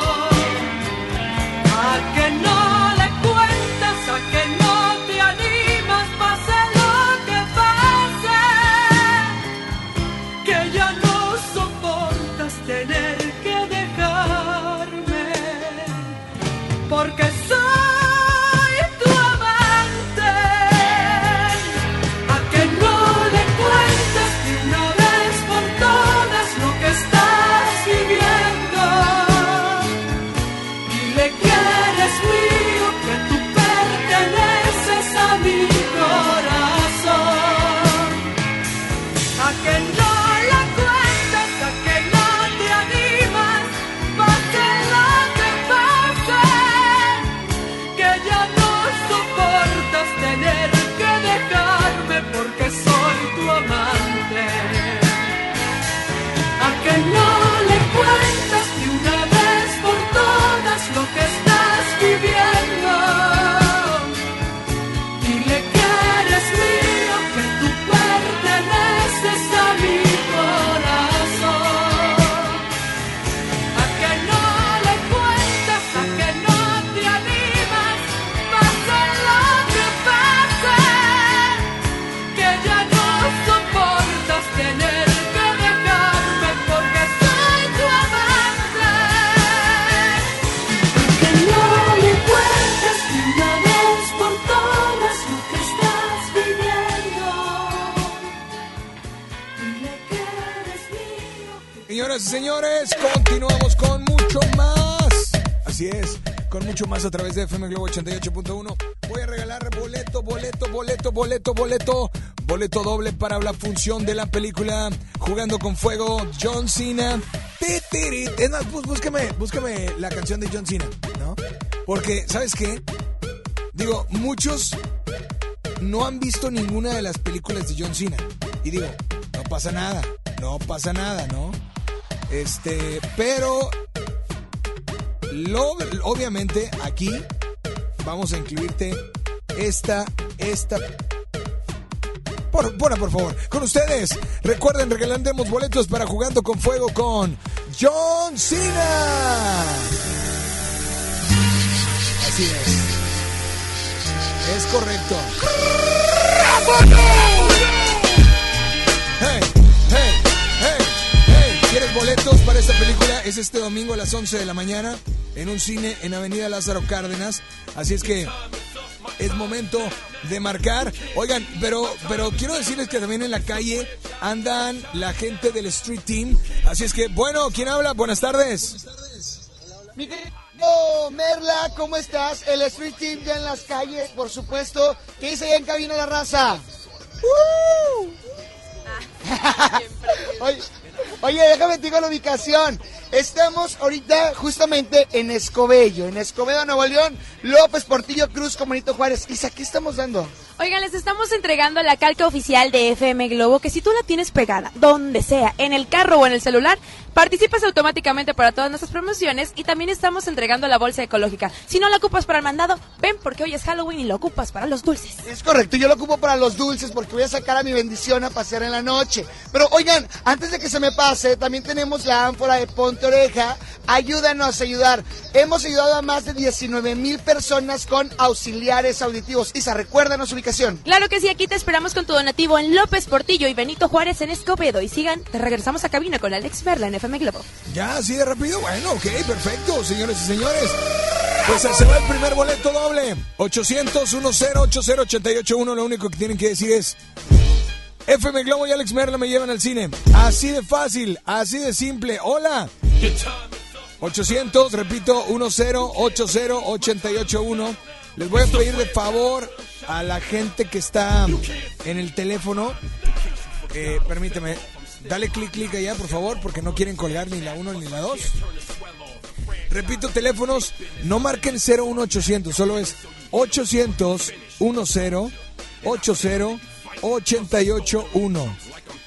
Señores, continuamos con mucho más. Así es, con mucho más a través de FM Globo 88.1. Voy a regalar boleto, boleto, boleto, boleto, boleto, boleto doble para la función de la película Jugando con Fuego, John Cena. Es más, bú- búsqueme, búsqueme la canción de John Cena, ¿no? Porque, ¿sabes qué? Digo, muchos no han visto ninguna de las películas de John Cena. Y digo, no pasa nada, no pasa nada, ¿no? Este, pero lo- obviamente aquí vamos a incluirte esta, esta. Por, por, por favor, con ustedes, recuerden, regalandemos boletos para Jugando con Fuego con John Cena. Así es. Es correcto. Boletos para esta película? Es este domingo a las 11 de la mañana en un cine en Avenida Lázaro Cárdenas. Así es que es momento de marcar. Oigan, pero, pero quiero decirles que también en la calle andan la gente del Street Team. Así es que, bueno, ¿quién habla? Buenas tardes. Mi querido Merla, ¿cómo estás? El Street Team ya en las calles, por supuesto. ¿Qué dice allá en cabina la raza? ¡Uh! oye, oye, déjame te digo la ubicación. Estamos ahorita justamente en Escobedo, en Escobedo, Nuevo León, López Portillo Cruz, Comunito Juárez. Isa, ¿qué estamos dando? Oigan, les estamos entregando la calca oficial de FM Globo, que si tú la tienes pegada, donde sea, en el carro o en el celular, participas automáticamente para todas nuestras promociones y también estamos entregando la bolsa ecológica. Si no la ocupas para el mandado, ven porque hoy es Halloween y lo ocupas para los dulces. Es correcto, yo lo ocupo para los dulces porque voy a sacar a mi bendición a pasear en la noche. Pero oigan, antes de que se me pase, también tenemos la ánfora de Ponte Oreja. Ayúdanos a ayudar. Hemos ayudado a más de 19 mil personas con auxiliares auditivos. Isa, recuérdanos su Claro que sí, aquí te esperamos con tu donativo en López Portillo y Benito Juárez en Escobedo. Y sigan, te regresamos a cabina con Alex Merla en FM Globo. Ya, así de rápido. Bueno, ok, perfecto, señores y señores. Pues se va el primer boleto doble. 800-10-80-881. Lo único que tienen que decir es... FM Globo y Alex Merla me llevan al cine. Así de fácil, así de simple. Hola. 800, repito, 1080-881. Les voy a pedir de favor a la gente que está en el teléfono. Eh, permíteme, dale clic, clic allá, por favor, porque no quieren colgar ni la 1 ni la 2. Repito, teléfonos, no marquen 01800, solo es 800 10 80 881.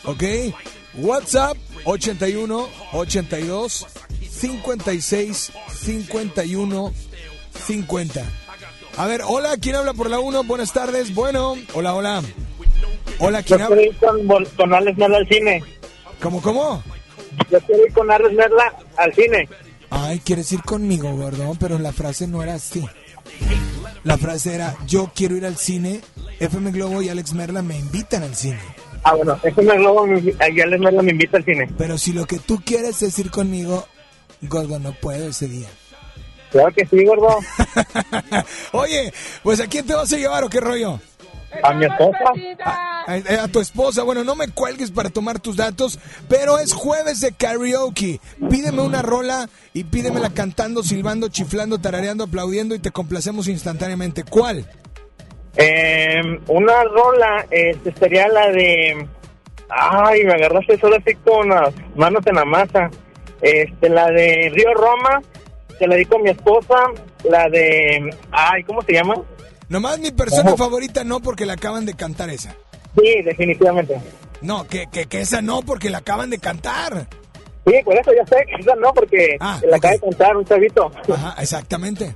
¿Ok? WhatsApp 81 82 56 51 50. A ver, hola, ¿quién habla por la 1? Buenas tardes. Bueno, hola, hola. Hola, ¿quién Yo habla? quiero ir con, con Alex Merla al cine. ¿Cómo, cómo? Yo quiero ir con Alex Merla al cine. Ay, quieres ir conmigo, gordo, pero la frase no era así. La frase era, yo quiero ir al cine, FM Globo y Alex Merla me invitan al cine. Ah, bueno, me globo, ahí Alex Merla me invita al cine. Pero si lo que tú quieres es ir conmigo, gordo, no puedo ese día. Claro que sí, gordo. Oye, pues ¿a quién te vas a llevar o qué rollo? A mi esposa. A, a- a tu esposa. Bueno, no me cuelgues para tomar tus datos, pero es jueves de karaoke. Pídeme una rola y pídemela cantando, silbando, chiflando, tarareando, aplaudiendo y te complacemos instantáneamente. ¿Cuál? Eh, una rola este, sería la de... Ay, me agarraste solo así con las manos en la masa. Este, la de Río Roma, se la di con mi esposa. La de... Ay, ¿cómo se llama? Nomás mi persona favorita no porque la acaban de cantar esa. Sí, definitivamente. No, que, que, que esa no porque la acaban de cantar. Sí, por eso ya sé que esa no, porque Ah, la acaba de contar un chavito. Ajá, exactamente.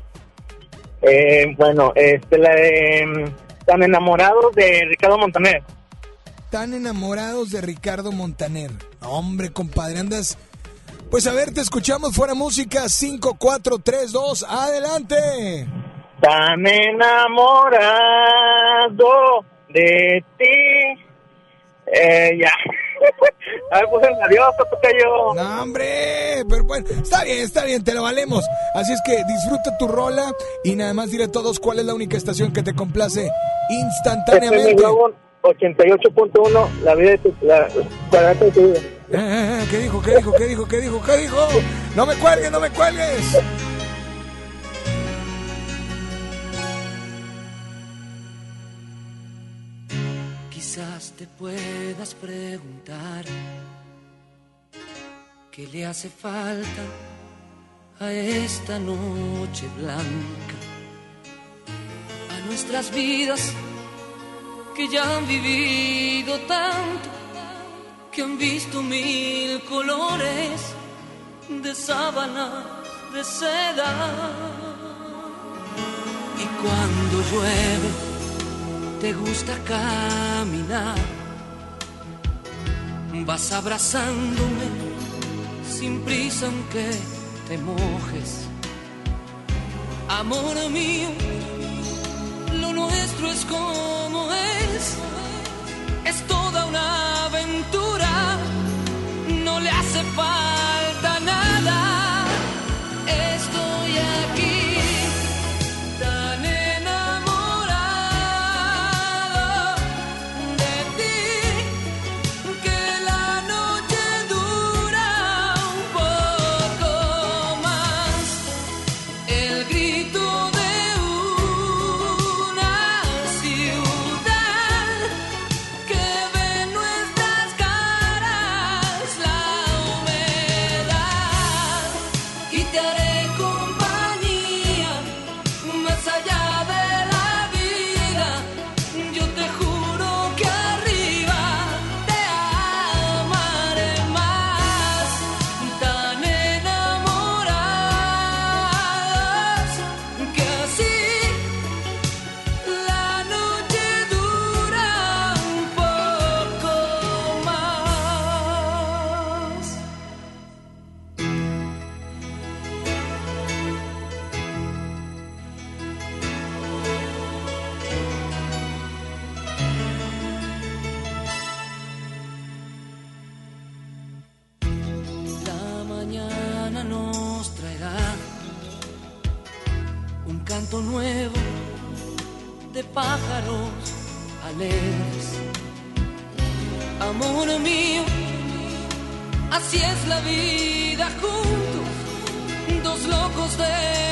Eh, bueno, este, la de... mm, Tan enamorados de Ricardo Montaner. Tan enamorados de Ricardo Montaner. Hombre, compadre, andas... Pues a ver, te escuchamos fuera música 5, 4, 3, 2, adelante. Tan enamorado de ti. Eh, ya. Ay, pues toca yo. No, hombre, pero bueno, está bien, está bien, te lo valemos. Así es que disfruta tu rola y nada más dile a todos cuál es la única estación que te complace instantáneamente. Globo 88.1, la vida de tu, la, la vida de tu vida. Eh, eh, ¿Qué dijo? ¿Qué dijo? ¿Qué dijo? ¿Qué dijo? ¿Qué dijo? No me cuelgues, no me cuelgues. Quizás te puedas preguntar qué le hace falta a esta noche blanca, a nuestras vidas que ya han vivido tanto, que han visto mil colores de sábanas de seda. Y cuando llueve, te gusta caminar, vas abrazándome sin prisa aunque te mojes. Amor mío, lo nuestro es como es, es toda una aventura, le hace falta nada. Pájaros alegres. Amor mío, así es la vida juntos, dos locos de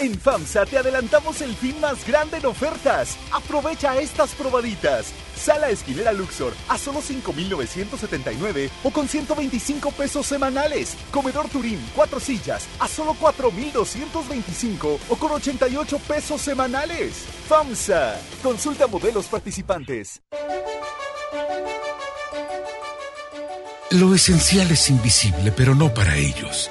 En FAMSA te adelantamos el fin más grande en ofertas. Aprovecha estas probaditas. Sala esquinera Luxor a solo 5,979 o con 125 pesos semanales. Comedor Turín, cuatro sillas a solo 4,225 o con 88 pesos semanales. FAMSA. Consulta modelos participantes. Lo esencial es invisible, pero no para ellos.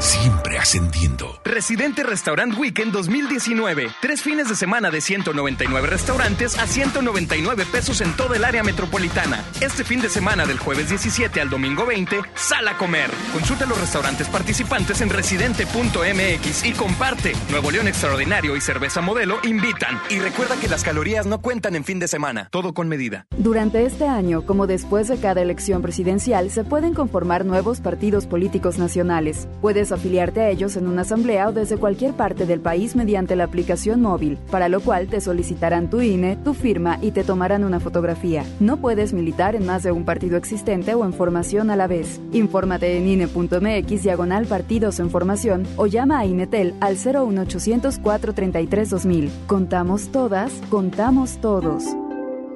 siempre ascendiendo. Residente Restaurant Weekend 2019. Tres fines de semana de 199 restaurantes a 199 pesos en toda el área metropolitana. Este fin de semana del jueves 17 al domingo 20, sal a comer. Consulta los restaurantes participantes en residente.mx y comparte. Nuevo León Extraordinario y Cerveza Modelo invitan. Y recuerda que las calorías no cuentan en fin de semana. Todo con medida. Durante este año, como después de cada elección presidencial, se pueden conformar nuevos partidos políticos nacionales. Puedes afiliarte a ellos en una asamblea o desde cualquier parte del país mediante la aplicación móvil, para lo cual te solicitarán tu INE, tu firma y te tomarán una fotografía. No puedes militar en más de un partido existente o en formación a la vez. Infórmate en INE.mx diagonal partidos en formación o llama a INETEL al 01800 433 2000. Contamos todas, contamos todos.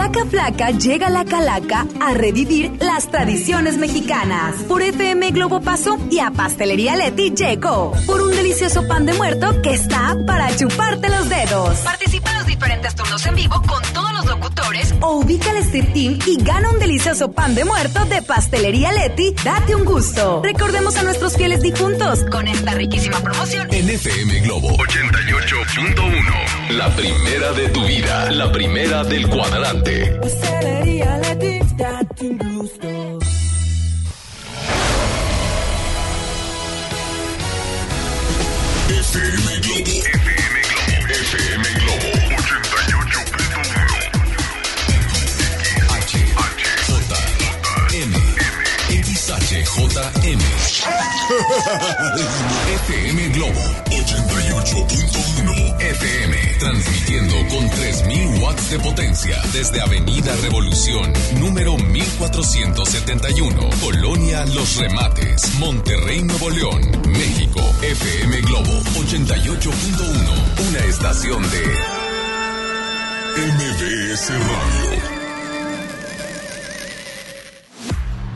Placa Flaca llega a la Calaca a revivir las tradiciones mexicanas. Por FM Globo Paso y a Pastelería Leti llegó. Por un delicioso pan de muerto que está para chuparte los dedos. Participa en los diferentes turnos en vivo con todos los locutores o ubica el Street Team y gana un delicioso pan de muerto de Pastelería Leti. Date un gusto. Recordemos a nuestros fieles difuntos con esta riquísima promoción. En FM Globo 88.1. La primera de tu vida. La primera del cuadrante. Globo. FM 88.1. XHJM. FM Globo 88.1 FM. Transmitiendo con 3000 watts de potencia desde Avenida Revolución, número 1471, Colonia Los Remates, Monterrey, Nuevo León, México. FM Globo 88.1. Una estación de MBS Radio.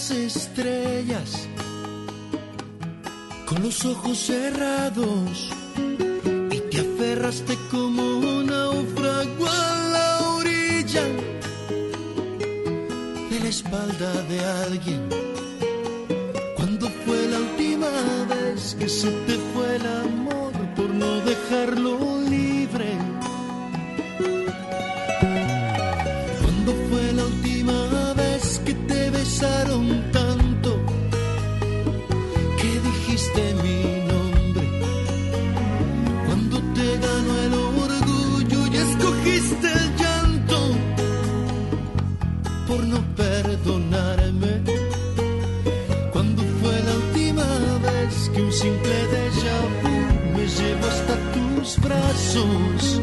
Las estrellas? Con los ojos cerrados y te aferraste como un náufrago a la orilla de la espalda de alguien. ¿Cuándo fue la última vez que se te fue el amor por no dejarlo tus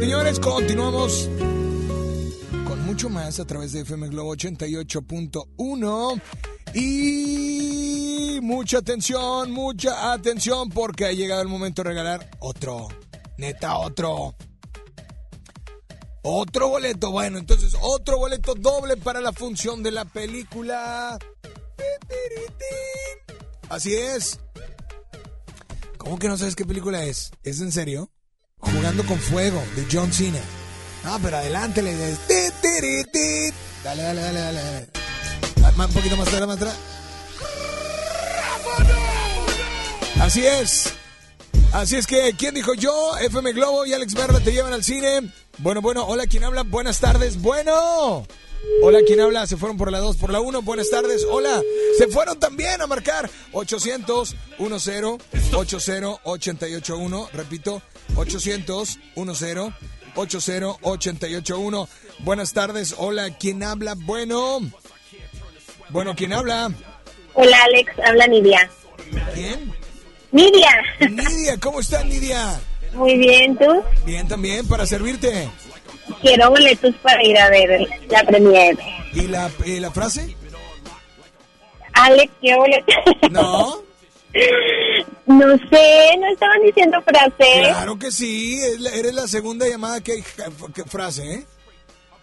Señores, continuamos con mucho más a través de FM Globo 88.1 y mucha atención, mucha atención porque ha llegado el momento de regalar otro, neta otro. Otro boleto, bueno, entonces otro boleto doble para la función de la película. Así es. ¿Cómo que no sabes qué película es? ¿Es en serio? Jugando con fuego, de John Cena. No, pero adelante, le dices. Dale, dale, dale, dale. Ah, Un poquito más atrás, más atrás. Así es. Así es que, ¿quién dijo yo? FM Globo y Alex Merla te llevan al cine. Bueno, bueno, hola, ¿quién habla? Buenas tardes. Bueno. Hola, ¿quién habla? Se fueron por la 2, por la 1. Buenas tardes. Hola. Se fueron también a marcar 800 10 80 881. Repito, 800 10 80 881. Buenas tardes. Hola, ¿quién habla? Bueno. Bueno, ¿quién habla? Hola Alex, habla Nidia. ¿Quién? Nidia. Nidia, ¿cómo estás, Nidia? Muy bien, ¿tú? Bien, también, para servirte. Quiero boletos para ir a ver la premier. ¿Y la, eh, la frase? Alex, quiero boletos. No. no sé, no estaban diciendo frases. Claro que sí, eres la segunda llamada que hay frase, ¿eh?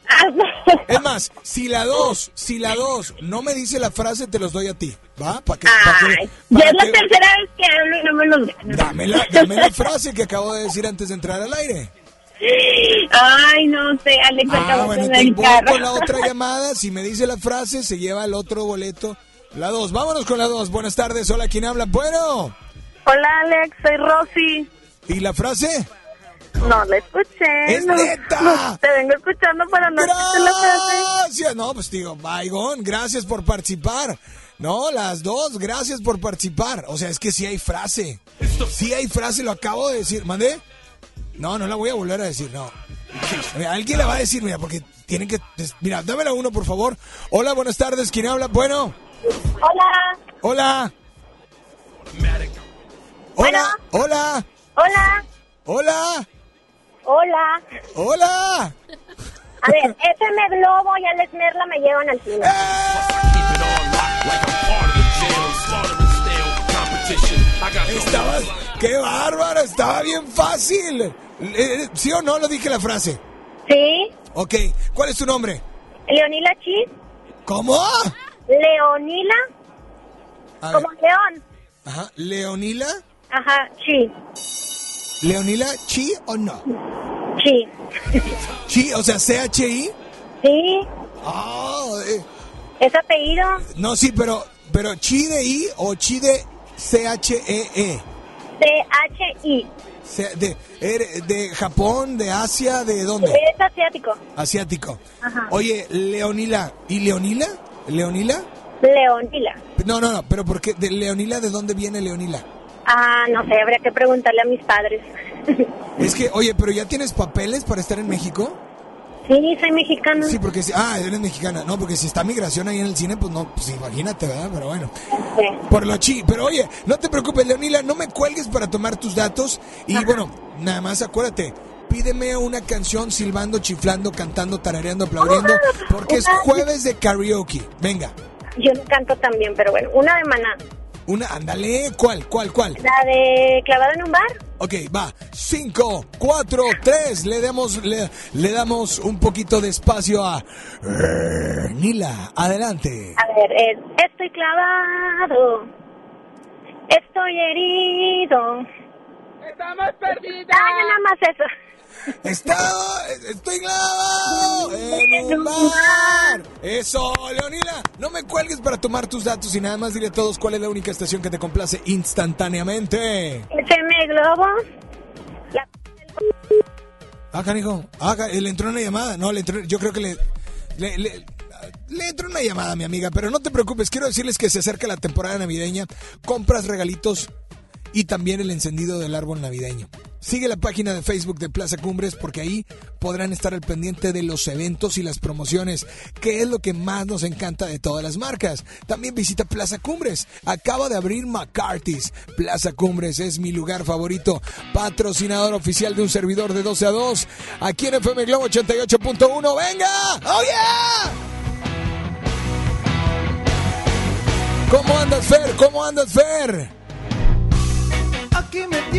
Es más, si la dos, si la dos no me dice la frase, te los doy a ti, ¿va? ¿Para que, pa' que- ya es la que- tercera vez que hablo y no me los ganan. dame, la, dame la frase que acabo de decir antes de entrar al aire. Ay, no sé, Alex, Ah, acabas bueno, de te con la otra llamada. Si me dice la frase, se lleva el otro boleto. La dos. Vámonos con la dos. Buenas tardes. Hola, ¿quién habla? Bueno. Hola Alex, soy Rosy. ¿Y la frase? No la escuché. ¡Es no, neta! no, te vengo escuchando para no escuchar la frase. Gracias. No, pues digo, Baigón, gracias por participar. No, las dos, gracias por participar. O sea, es que sí hay frase. Sí hay frase, lo acabo de decir. ¿Mandé? No, no la voy a volver a decir, no. Mira, alguien la va a decir, mira, porque tienen que... Mira, dámela uno, por favor. Hola, buenas tardes. ¿Quién habla? Bueno. Hola. Hola. Hola. Hola. Hola. Hola. Hola. Hola. A ver, FM Globo y Alex Merla me llevan al cine. Estaba, qué bárbaro, estaba bien fácil. Eh, ¿Sí o no lo dije la frase? Sí. Ok, ¿cuál es tu nombre? Leonila Chi. ¿Cómo? Leonila. Como León. Ajá, ¿Leonila? Ajá, Chi. ¿Leonila Chi o no? Chi. Chi, o sea, C-H-I. Sí. Ah, eh, ¿Es apellido? no, sí, pero, pero Chi de I o Chi de C-H-E-E. C-H-I. De, er- de Japón, de Asia, ¿de dónde? Es asiático. Asiático. Ajá. Oye, Leonila. ¿Y Leonila? ¿Leonila? Leonila. No, no, no, pero ¿por qué? ¿De Leonila de dónde viene Leonila? Ah, no sé, habría que preguntarle a mis padres. Es que, oye, pero ¿ya tienes papeles para estar en México? Sí, soy mexicana. Sí, porque si... Ah, eres mexicana. No, porque si está migración ahí en el cine, pues no, pues imagínate, ¿verdad? Pero bueno. Por lo chi. Pero oye, no te preocupes, Leonila, no me cuelgues para tomar tus datos. Y bueno, nada más acuérdate, pídeme una canción silbando, chiflando, cantando, tarareando, aplaudiendo, porque es jueves de karaoke. Venga, Yo no canto también, pero bueno, una de maná. Una, ándale, ¿cuál, cuál, cuál? La de clavado en un bar. Ok, va. 5, 4, 3. Le damos, le, le damos un poquito de espacio a eh, Nila. Adelante. A ver, es, estoy clavado. Estoy herido. Estamos perdidos. Ah, nada más eso. Está, estoy clavado en un bar. Eso, Leonila. No me cuelgues para tomar tus datos y nada más dile a todos cuál es la única estación que te complace instantáneamente. FM Globo. La- Ah, canijo. Ah, le entró una llamada. No, le entró, yo creo que le, le, le- le entró una llamada, mi amiga. Pero no te preocupes, quiero decirles que se acerca la temporada navideña. Compras regalitos y también el encendido del árbol navideño. Sigue la página de Facebook de Plaza Cumbres porque ahí podrán estar al pendiente de los eventos y las promociones, que es lo que más nos encanta de todas las marcas. También visita Plaza Cumbres. Acaba de abrir McCarthy's. Plaza Cumbres es mi lugar favorito. Patrocinador oficial de un servidor de 12 a 2. Aquí en FM Globo 88.1. ¡Venga! ¡Oh yeah! ¿Cómo andas, Fer? ¿Cómo andas, Fer? Aquí me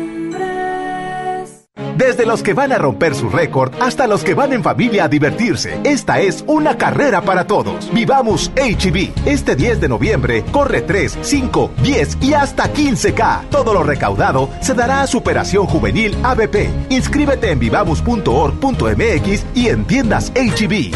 Los que van a romper su récord hasta los que van en familia a divertirse, esta es una carrera para todos. Vivamos HB. Este 10 de noviembre corre 3, 5, 10 y hasta 15K. Todo lo recaudado se dará a Superación Juvenil ABP. Inscríbete en vivamos.org.mx y en tiendas HB.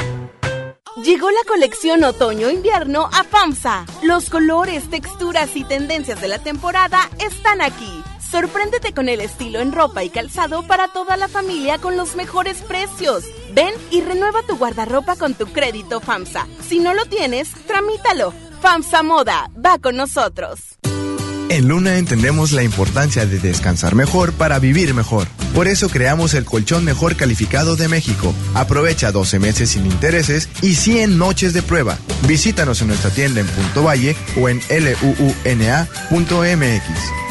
Llegó la colección otoño-invierno a FAMSA. Los colores, texturas y tendencias de la temporada están aquí. Sorpréndete con el estilo en ropa y calzado para toda la familia con los mejores precios. Ven y renueva tu guardarropa con tu crédito FAMSA. Si no lo tienes, tramítalo. FAMSA Moda, va con nosotros. En Luna entendemos la importancia de descansar mejor para vivir mejor. Por eso creamos el colchón mejor calificado de México. Aprovecha 12 meses sin intereses y 100 noches de prueba. Visítanos en nuestra tienda en Punto Valle o en luuna.mx.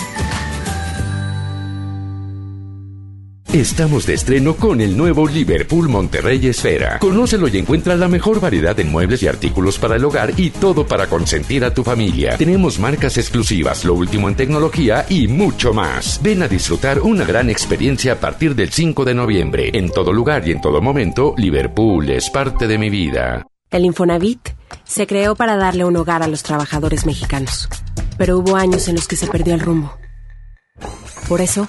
Estamos de estreno con el nuevo Liverpool Monterrey Esfera. Conócelo y encuentra la mejor variedad en muebles y artículos para el hogar y todo para consentir a tu familia. Tenemos marcas exclusivas, lo último en tecnología y mucho más. Ven a disfrutar una gran experiencia a partir del 5 de noviembre. En todo lugar y en todo momento, Liverpool es parte de mi vida. El Infonavit se creó para darle un hogar a los trabajadores mexicanos. Pero hubo años en los que se perdió el rumbo. Por eso,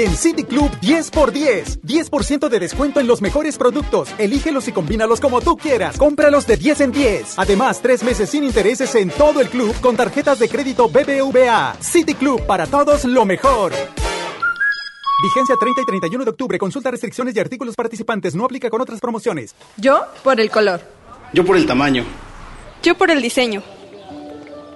en City Club 10 por 10. 10% de descuento en los mejores productos. Elígelos y combínalos como tú quieras. Cómpralos de 10 en 10. Además, tres meses sin intereses en todo el club con tarjetas de crédito BBVA. City Club para todos lo mejor. Vigencia 30 y 31 de octubre. Consulta restricciones y artículos participantes. No aplica con otras promociones. Yo por el color. Yo por el tamaño. Yo por el diseño.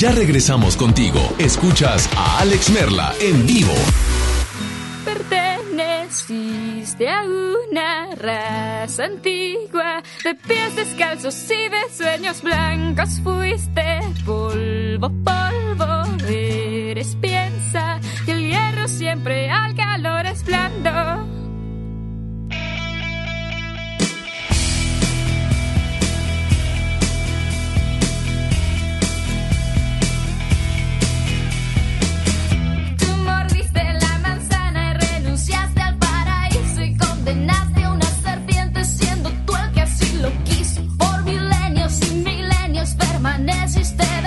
Ya regresamos contigo. Escuchas a Alex Merla en vivo. Perteneciste a una raza antigua de pies descalzos y de sueños blancos. Fuiste polvo, polvo. Eres piensa que el hierro siempre al resistência.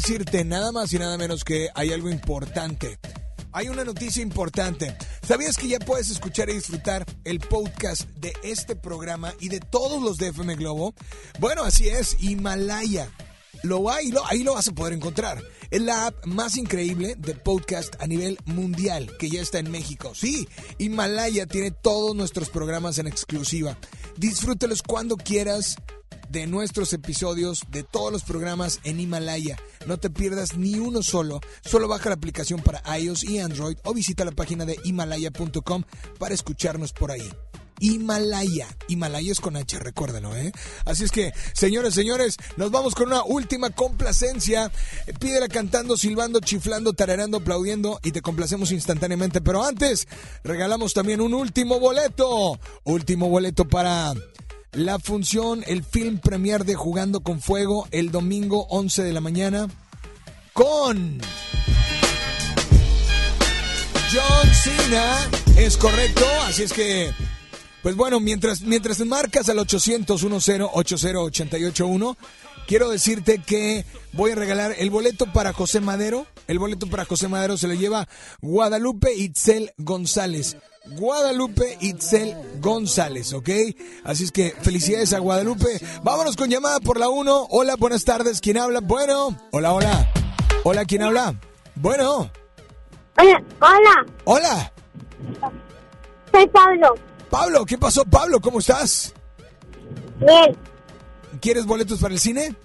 Decirte nada más y nada menos que hay algo importante. Hay una noticia importante. ¿Sabías que ya puedes escuchar y disfrutar el podcast de este programa y de todos los de FM Globo? Bueno, así es, Himalaya. Lo hay, lo, ahí lo vas a poder encontrar. Es la app más increíble de podcast a nivel mundial que ya está en México. Sí, Himalaya tiene todos nuestros programas en exclusiva. Disfrútalos cuando quieras de nuestros episodios, de todos los programas en Himalaya. No te pierdas ni uno solo. Solo baja la aplicación para iOS y Android o visita la página de himalaya.com para escucharnos por ahí. Himalaya. Himalaya es con H, recuérdalo, ¿eh? Así es que, señores, señores, nos vamos con una última complacencia. Pídela cantando, silbando, chiflando, tararando, aplaudiendo y te complacemos instantáneamente. Pero antes, regalamos también un último boleto. Último boleto para la función, el film premier de Jugando con Fuego el domingo 11 de la mañana con John Cena. Es correcto, así es que, pues bueno, mientras, mientras marcas al 800 10 80881 quiero decirte que voy a regalar el boleto para José Madero. El boleto para José Madero se lo lleva Guadalupe Itzel González. Guadalupe Itzel González, ¿ok? Así es que felicidades a Guadalupe. Vámonos con llamada por la 1. Hola, buenas tardes. ¿Quién habla? Bueno. Hola, hola. Hola, ¿quién habla? Bueno. Hola, hola, Hola. soy Pablo. Pablo, ¿qué pasó, Pablo? ¿Cómo estás? Bien, ¿Quieres boletos para el cine?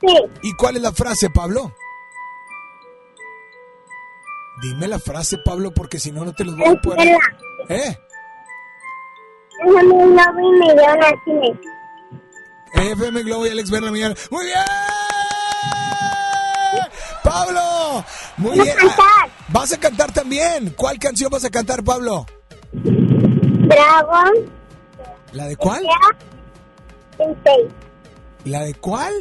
sí, ¿Y cuál es la frase, Pablo? Dime la frase, Pablo, porque si no, no te los voy a poder... ¿Eh? déjame un novio y me llevan al cine. FM Globo y Alex Berla Millán. ¡Muy bien! ¡Pablo! Muy bien. cantar. ¿Vas a cantar también? ¿Cuál canción vas a cantar, Pablo? Dragon, ¿La de cuál? Vintage. ¿La de cuál?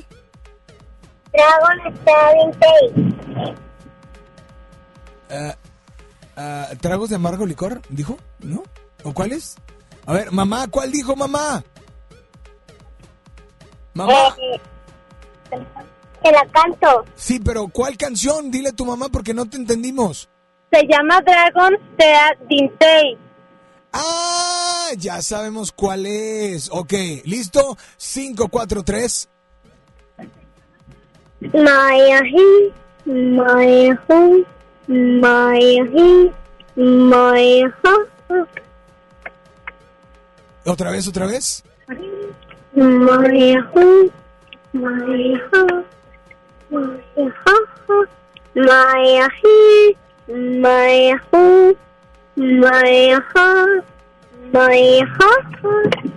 Dragon está Vintage. Ah, ¿Tragos de amargo licor? ¿Dijo? ¿No? ¿O cuál es? A ver, mamá, ¿cuál dijo mamá? Mamá. Eh, te la canto. Sí, pero ¿cuál canción? Dile a tu mamá porque no te entendimos. Se llama Dragon Sea Vintage. Ah, ya sabemos cuál es. Ok, ¿listo? 5, 4, 3. Maya ha, ¿Otra vez, otra vez? Maya ho, Maya ha, Maya ha,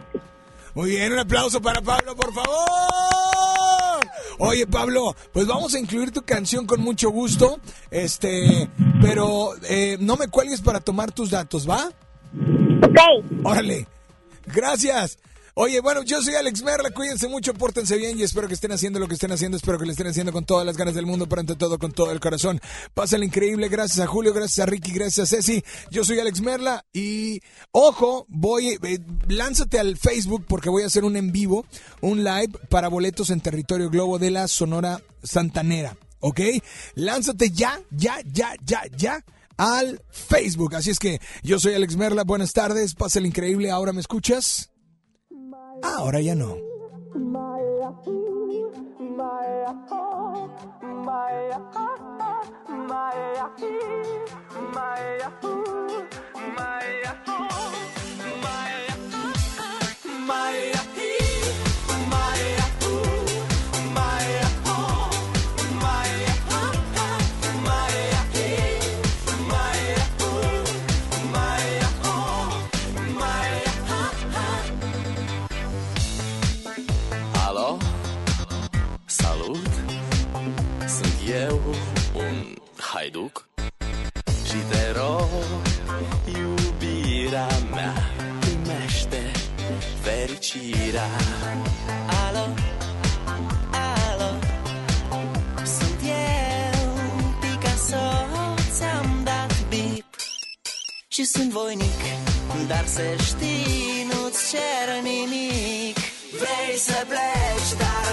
Muy bien, un aplauso para Pablo, por favor. Oye, Pablo, pues vamos a incluir tu canción con mucho gusto. Este, pero eh, no me cuelgues para tomar tus datos, ¿va? Ok. Órale. Gracias. Oye, bueno, yo soy Alex Merla, cuídense mucho, pórtense bien y espero que estén haciendo lo que estén haciendo, espero que lo estén haciendo con todas las ganas del mundo, pero ante todo con todo el corazón. Pásenla increíble, gracias a Julio, gracias a Ricky, gracias a Ceci. Yo soy Alex Merla y ojo, voy, eh, lánzate al Facebook porque voy a hacer un en vivo, un live para boletos en territorio globo de la Sonora Santanera, ¿ok? Lánzate ya, ya, ya, ya, ya al Facebook. Así es que yo soy Alex Merla, buenas tardes, pásenla increíble, ahora me escuchas. Ahora ya no. Sunt voinic Dar să știi, nu-ți cer nimic. Vrei să pleci, dar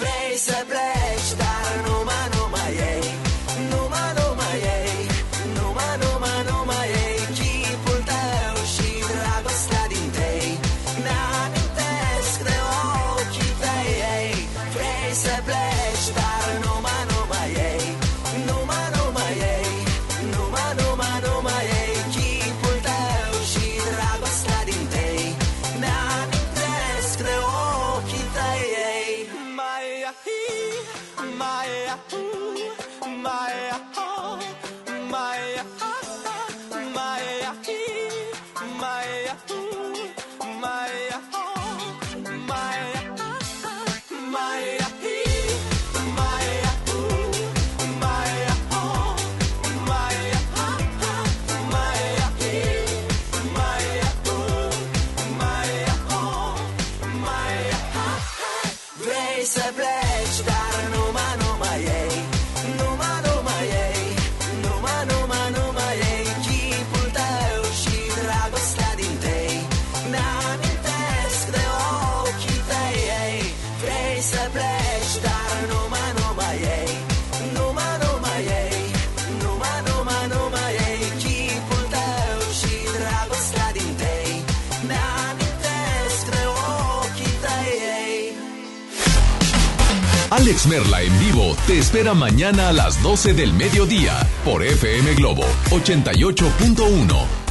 vrei să pleci, dar nu mă, nu mai ei Esmerla en vivo te espera mañana a las 12 del mediodía por FM Globo 88.1.